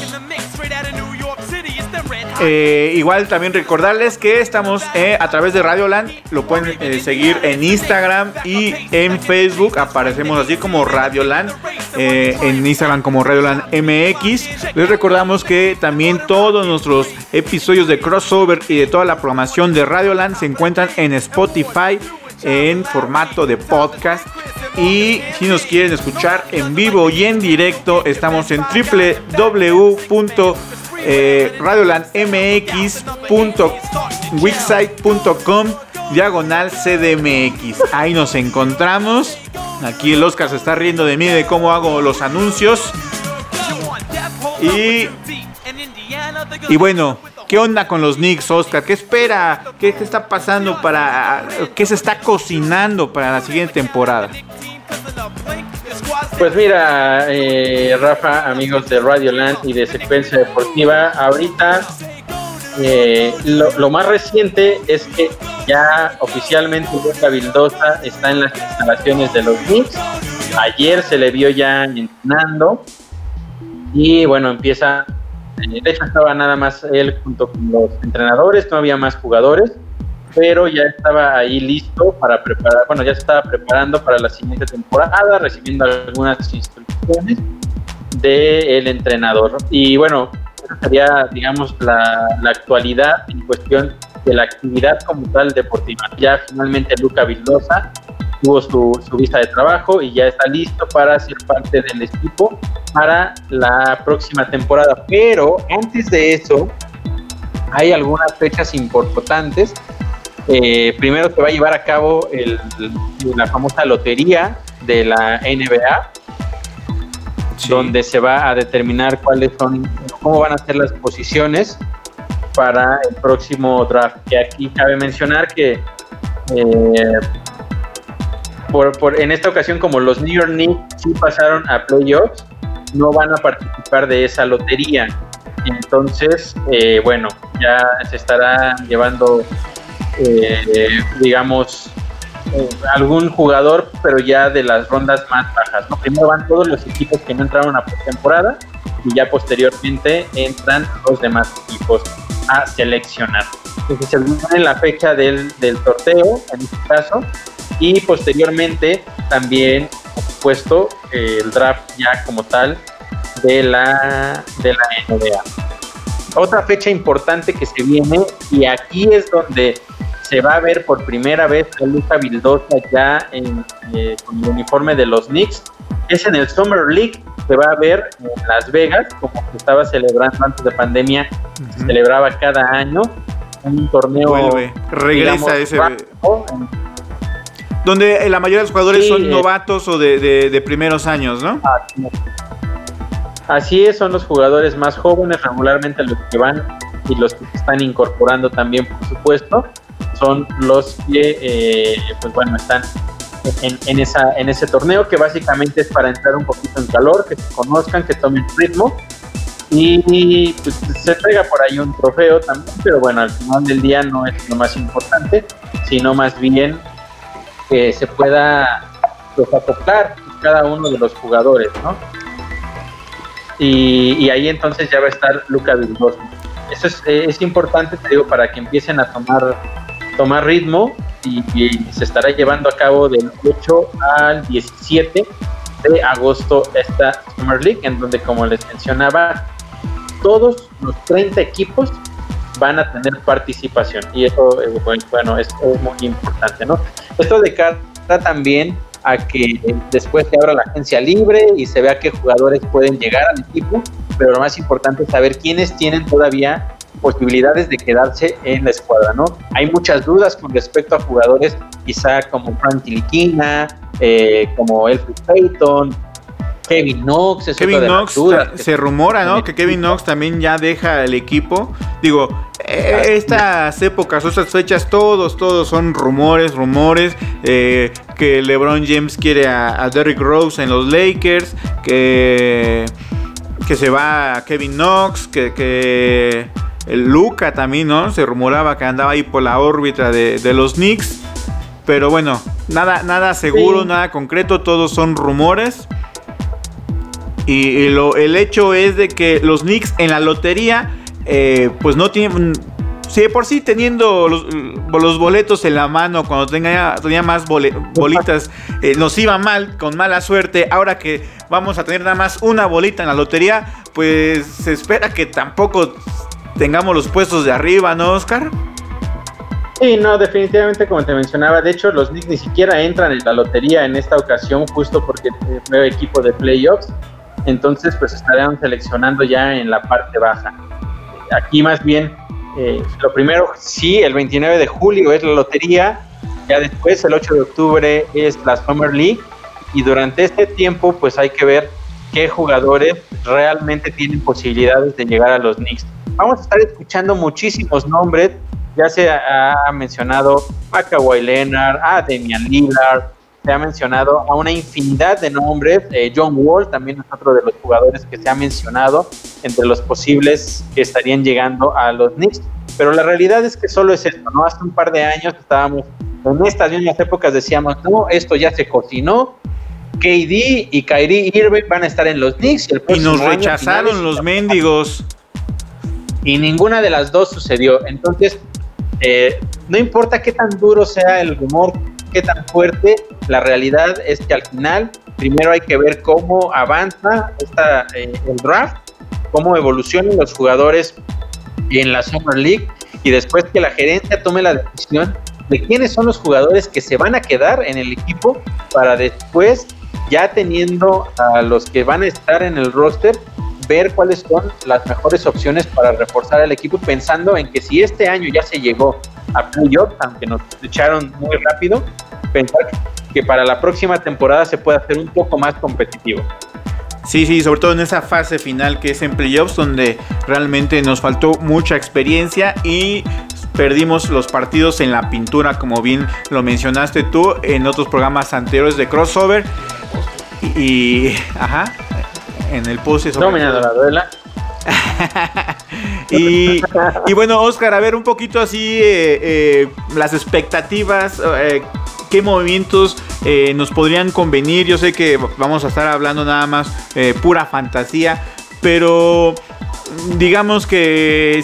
Eh, igual también recordarles que estamos eh, a través de Radioland. Lo pueden eh, seguir en Instagram y en Facebook. Aparecemos así como Radioland. en Instagram como Radioland MX. Les recordamos que también todos nuestros episodios de crossover y de toda la programación de Radioland se encuentran en Spotify en formato de podcast. Y si nos quieren escuchar en vivo y en directo, estamos en www eh, diagonal CDMX. Ahí nos encontramos. Aquí el Oscar se está riendo de mí de cómo hago los anuncios. Y, y bueno, ¿qué onda con los Knicks, Oscar? ¿Qué espera? ¿Qué, está pasando para... ¿Qué se está cocinando para la siguiente temporada? Pues mira, eh, Rafa, amigos de Radio Land y de Secuencia Deportiva, ahorita eh, lo, más reciente es que ya oficialmente Luca Vildosa está en las instalaciones de los Knicks. Ayer se le vio ya entrenando y bueno, empieza, de hecho estaba nada más él junto con los entrenadores, no había más jugadores, pero ya estaba ahí listo para preparar, bueno, ya estaba preparando para la siguiente temporada, recibiendo algunas instrucciones del entrenador. Y bueno, esa sería, digamos, la, la actualidad en cuestión de la actividad como tal deportiva. Ya finalmente Luca Vildosa tuvo su, su visa de trabajo y ya está listo para ser parte del equipo para la próxima temporada. Pero antes de eso, hay algunas fechas importantes. Eh, primero se va a llevar a cabo el- la famosa lotería de la NBA, donde se va a determinar cuáles son, cómo van a ser las posiciones para el próximo draft. Que aquí cabe mencionar que eh, por, por- en esta ocasión, como los New York Knicks sí pasaron a playoffs, no van a participar de esa lotería. Entonces, eh, bueno, ya se estará llevando, eh, digamos, eh, algún jugador, pero ya de las rondas más bajas. ¿no? Primero van todos los equipos que no entraron a postemporada y ya posteriormente entran los demás equipos a seleccionar. Entonces se viene la fecha del, del sorteo, en este caso, y posteriormente también, por supuesto, eh, el draft ya como tal de la, de la NBA. Otra fecha importante que se viene, y aquí es donde se va a ver por primera vez a Luca Vildosa ya en, eh, con el uniforme de los Knicks, es en el Summer League, se va a ver en Las Vegas, como se estaba celebrando antes de pandemia, se celebraba cada año, un torneo. Vuelve, regresa digamos, ese- rápido, Donde la mayoría de los jugadores Sí, son eh. novatos o de, de- de primeros años, ¿no? Así es, son los jugadores más jóvenes, regularmente los que van y los que se están incorporando también, por supuesto, son los que, eh, pues bueno, están en, en esa, en ese torneo que básicamente es para entrar un poquito en calor, que se conozcan, que tomen ritmo y pues, se traiga por ahí un trofeo también, pero bueno, al final del día no es lo más importante, sino más bien que se pueda pues, acoplar cada uno de los jugadores, ¿no? y, y ahí entonces ya va a estar Luca Vildosa. Eso es, eh, es importante, te digo, para que empiecen a tomar, tomar ritmo y, y se estará llevando a cabo del 8 al 17 de agosto esta Summer League, en donde, como les mencionaba, todos los 30 equipos van a tener participación y eso, eh, bueno, es, muy importante, ¿no? Esto de cara también a que después se abra la agencia libre y se vea qué jugadores pueden llegar al equipo, pero lo más importante es saber quiénes tienen todavía posibilidades de quedarse en la escuadra, ¿no? Hay muchas dudas con respecto a jugadores quizá como Frank Tiliquina, eh, como Elfrid Payton, Kevin Knox, es Kevin otra de las Knox, dudas ta- que se rumora, ¿no? Que Kevin Knox también ya deja el equipo. Digo, eh, estas épocas, estas fechas, todos, todos son rumores, rumores. eh, que LeBron James quiere a, a Derrick Rose en los Lakers. Que, que se va a Kevin Knox. Que, que Luca también, ¿no? Se rumoraba que andaba ahí por la órbita de, de los Knicks. Pero bueno, nada, nada seguro, Sí. nada concreto, todos son rumores. Y, y lo- el hecho es de que los Knicks en la lotería, eh, pues no tienen. Si de por sí teniendo los, boletos en la mano, cuando tenga, tenía más bolitas, eh, nos iba mal, con mala suerte. Ahora que vamos a tener nada más una bolita en la lotería, pues se espera que tampoco tengamos los puestos de arriba, ¿no, Oscar? Sí, no, definitivamente como te mencionaba, de hecho los Knicks ni siquiera entran en la lotería en esta ocasión justo porque fue equipo de playoffs, entonces pues estarán seleccionando ya en la parte baja. Aquí más bien eh, lo primero, sí, el 29 de julio es la lotería, ya después el 8 de octubre es la Summer League y durante este tiempo pues hay que ver qué jugadores realmente tienen posibilidades de llegar a los Knicks. Vamos a estar escuchando muchísimos nombres, ya se ha mencionado a Kawhi Leonard, a Damian Lillard, se ha mencionado a una infinidad de nombres. Eh, John Wall también es otro de los jugadores que se ha mencionado entre los posibles que estarían llegando a los Knicks. Pero la realidad es que solo es esto, ¿no? Hace un par de años estábamos en estas mismas épocas, decíamos, no, esto ya se cocinó. KD y Kyrie Irving van a estar en los Knicks. Y, nos rechazaron los mendigos. Y ninguna de las dos sucedió. Entonces, eh, no importa qué tan duro sea el rumor, qué tan fuerte, la realidad es que al final primero hay que ver cómo avanza eh, el draft, cómo evolucionan los jugadores en la Summer League y después que la gerencia tome la decisión de quiénes son los jugadores que se van a quedar en el equipo para después, ya teniendo a los que van a estar en el roster, ver cuáles son las mejores opciones para reforzar el equipo, pensando en que si este año ya se llegó a playoffs, aunque nos echaron muy rápido, pensar que para la próxima temporada se puede hacer un poco más competitivo. Sí, sí, sobre todo en esa fase final que es en playoffs, donde realmente nos faltó mucha experiencia y perdimos los partidos en la pintura, como bien lo mencionaste tú en otros programas anteriores de crossover. Y, ajá, en el post. No, la duela. *laughs* y, bueno, Oscar, a ver un poquito así eh, eh, las expectativas, eh, qué movimientos nos podrían convenir. Yo sé que vamos a estar hablando nada más pura fantasía, pero digamos que,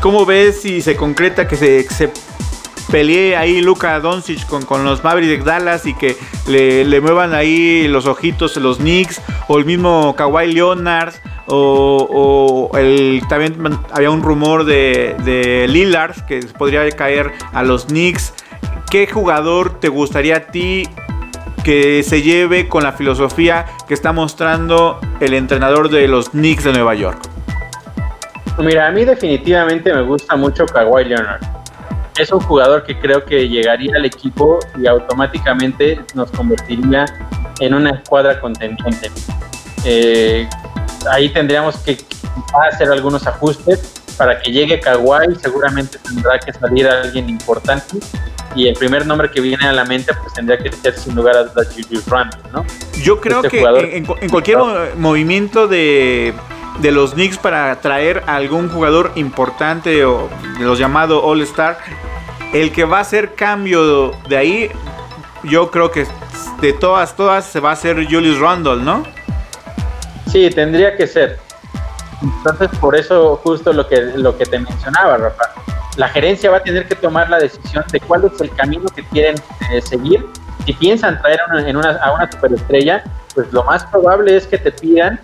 ¿cómo ves si se concreta que se, se pelee ahí Luka Doncic con, con los Mavericks Dallas y que le, le, muevan ahí los ojitos los Knicks o el mismo Kawhi Leonard o, el, también había un rumor de, de Lillard que podría caer a los Knicks. ¿Qué jugador te gustaría a ti que se lleve con la filosofía que está mostrando el entrenador de los Knicks de Nueva York? Mira, a mí definitivamente me gusta mucho Kawhi Leonard. Es un jugador que creo que llegaría al equipo y automáticamente nos convertiría en una escuadra contendiente. Eh, ahí tendríamos que hacer algunos ajustes para que llegue Kawhi, seguramente tendrá que salir alguien importante y el primer nombre que viene a la mente pues tendría que ser sin lugar a dudas Julius Randle, ¿no? Yo creo este que en, cualquier movimiento de, de los Knicks para traer a algún jugador importante o de los llamados All Star, el que va a hacer cambio de ahí, yo creo que de todas, todas se va a hacer Julius Randle, ¿no? Sí, tendría que ser. Entonces, por eso justo lo que, lo que te mencionaba, Rafa. La gerencia va a tener que tomar la decisión de cuál es el camino que quieren eh, seguir. Si piensan traer en una, a una superestrella, pues lo más probable es que te pidan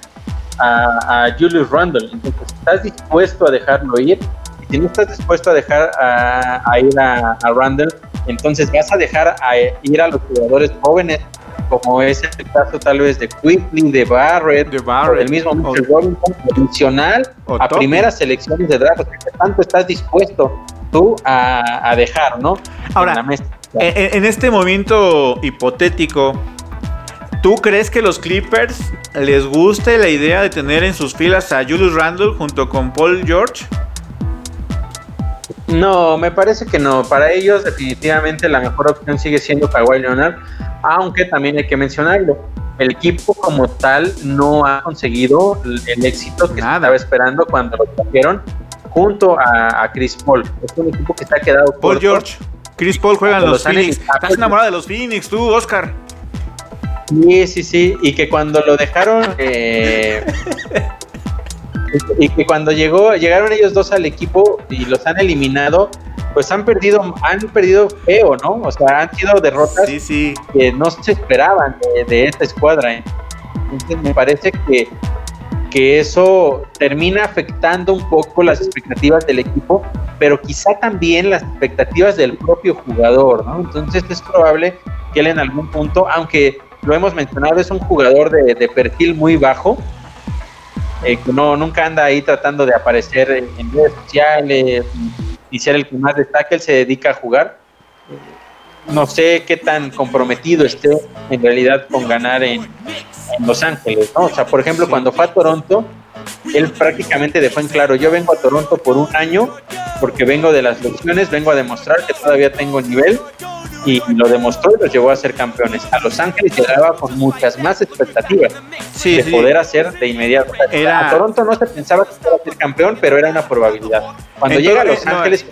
a, Julius Randle. Entonces, ¿estás dispuesto a dejarlo ir? Y si no estás dispuesto a dejar a, ir a, a Randle, entonces vas a dejar a ir a los jugadores jóvenes como es el caso tal vez de Quickly, de Barrett, de Barrett el mismo Mitchell Robinson, adicional a primeras selecciones de draft. ¿Qué tanto estás dispuesto tú a, dejar, no? Ahora, en, en este momento hipotético, ¿Tú crees que los Clippers les guste la idea de tener en sus filas a Julius Randle junto con Paul George? No, me parece que no. Para ellos definitivamente la mejor opción sigue siendo Kawhi Leonard aunque también hay que mencionarlo, el equipo como tal no ha conseguido el, éxito que se estaba esperando cuando lo trajeron junto a, Chris Paul. Es un equipo que ha quedado Paul George, Chris Paul juegan los, los Phoenix. Estás enamorado de los Phoenix, tú, Oscar. Sí, sí, sí. Y que cuando lo dejaron. Eh, y que cuando llegó, llegaron ellos dos al equipo y los han eliminado, pues han perdido, han perdido feo, ¿no? O sea, han sido derrotas que no se esperaban de, esta escuadra. ¿eh? Entonces me parece que, que eso termina afectando un poco las expectativas del equipo, pero quizá también las expectativas del propio jugador, ¿no? Entonces es probable que él en algún punto, aunque lo hemos mencionado, es un jugador de, perfil muy bajo, eh, que no, nunca anda ahí tratando de aparecer en, en redes sociales y ser el que más destaca, él se dedica a jugar. No sé qué tan comprometido esté en realidad con ganar en, en Los Ángeles, ¿no? O sea, por ejemplo, cuando fue a Toronto, él prácticamente dejó en claro, yo vengo a Toronto por un año porque vengo de las lesiones, vengo a demostrar que todavía tengo nivel y lo demostró y los llevó a ser campeones. A Los Ángeles llegaba con muchas más expectativas Sí, de sí. poder hacer de inmediato. Era- A Toronto no se pensaba que iba a ser campeón, pero era una probabilidad. Cuando En llega a Los no, Ángeles,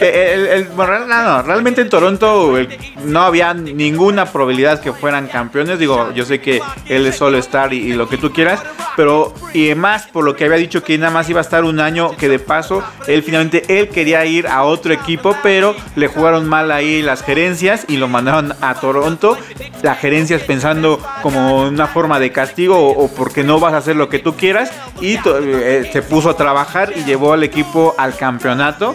Eh, el- el- no, no, realmente en Toronto el- no había ninguna probabilidad que fueran campeones. Digo, yo sé que él es solo estar y, y lo que tú quieras, pero y más por lo que había dicho que nada más iba a estar un año, que de paso él finalmente él quería ir a otro equipo, pero le jugaron mal ahí las gerencias y lo mandaron a Toronto. Las gerencias pensando como una forma de castigo o, porque no vas a hacer lo que tú quieras y eh, se puso a trabajar y llevó al equipo al campeonato.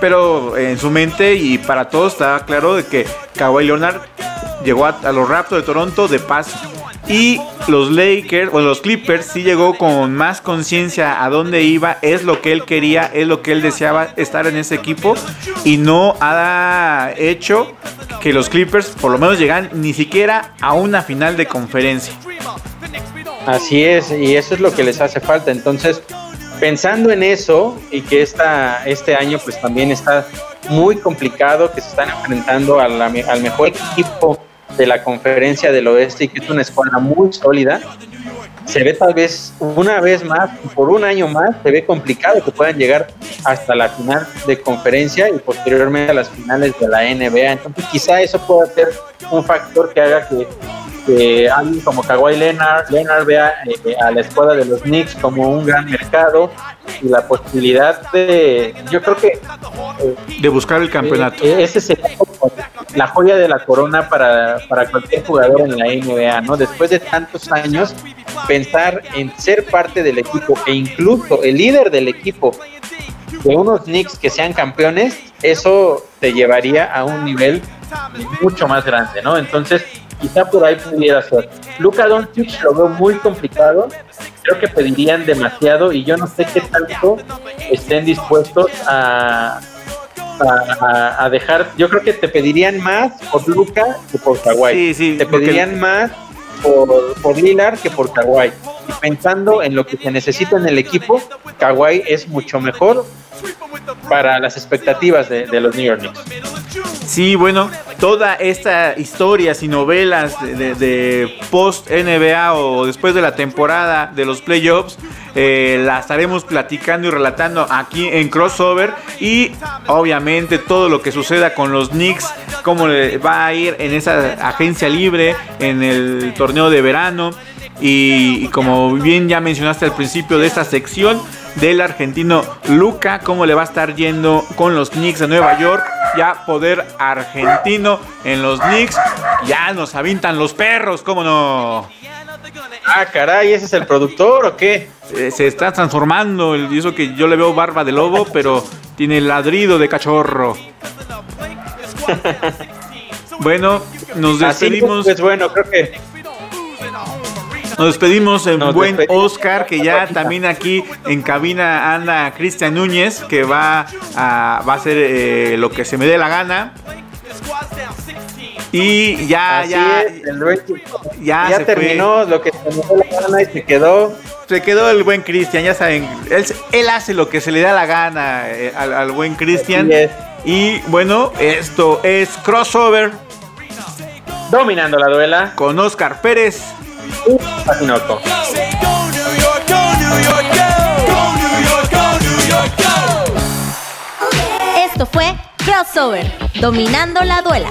Pero en su mente y para todos estaba claro de que Kawhi Leonard llegó a, los Raptors de Toronto de paso. Y los Lakers o los Clippers sí llegó con más conciencia a dónde iba, es lo que él quería, es lo que él deseaba estar en ese equipo y no ha hecho que los Clippers por lo menos llegan ni siquiera a una final de conferencia. Así es, y eso es lo que les hace falta. Entonces, pensando en eso y que esta, este año pues también está muy complicado, que se están enfrentando a la al mejor equipo de la conferencia del oeste y que es una escuadra muy sólida, se ve tal vez una vez más, por un año más, se ve complicado que puedan llegar hasta la final de conferencia y posteriormente a las finales de la NBA. Entonces quizá eso pueda ser un factor que haga que, que alguien como Kawhi Leonard, Leonard vea eh, a la escuadra de los Knicks como un gran mercado y la posibilidad de, yo creo que eh, De buscar el campeonato. eh, ese sería la joya de la corona para, para cualquier jugador en la NBA, ¿no? Después de tantos años, pensar en ser parte del equipo e incluso el líder del equipo de unos Knicks que sean campeones, eso te llevaría a un nivel mucho más grande, ¿no? Entonces, quizá por ahí pudiera ser. Luka Doncic lo veo muy complicado, creo que pedirían demasiado y yo no sé qué tanto estén dispuestos a, a, dejar, yo creo que te pedirían más por Luca que por Kawhi. Sí, sí, te porque- pedirían más por, por Lillard que por Kawhi. Y pensando en lo que se necesita en el equipo, Kawhi es mucho mejor para las expectativas de, de los New York Knicks. Sí, bueno, toda esta historias y novelas de, post NBA o después de la temporada de los playoffs eh, la estaremos platicando y relatando aquí en Crossover y obviamente todo lo que suceda con los Knicks, cómo le va a ir en esa agencia libre, en el torneo de verano y, y como bien ya mencionaste al principio de esta sección del argentino Luca, cómo le va a estar yendo con los Knicks de Nueva York. Ya poder argentino en los Knicks. Ya nos avintan los perros, cómo no. Ah, caray, ¿ese es el productor o qué? Eh, se está transformando. Y eso que yo le veo barba de lobo, pero tiene ladrido de cachorro. *laughs* Bueno, nos Así despedimos. pues bueno, creo que Nos despedimos en Nos buen despedimos. Oscar, que ya también aquí en cabina anda Cristian Núñez, que va a, va a hacer eh, lo que se me dé la gana. Y ya, así ya, es, ya, ya se terminó lo que se me dio la gana y se quedó. Se quedó el buen Cristian, ya saben, él, él hace lo que se le da la gana eh, al, al buen Cristian. Y bueno, esto es Crossover Dominando la duela, con Oscar Pérez. Esto fue Crossover, dominando la duela.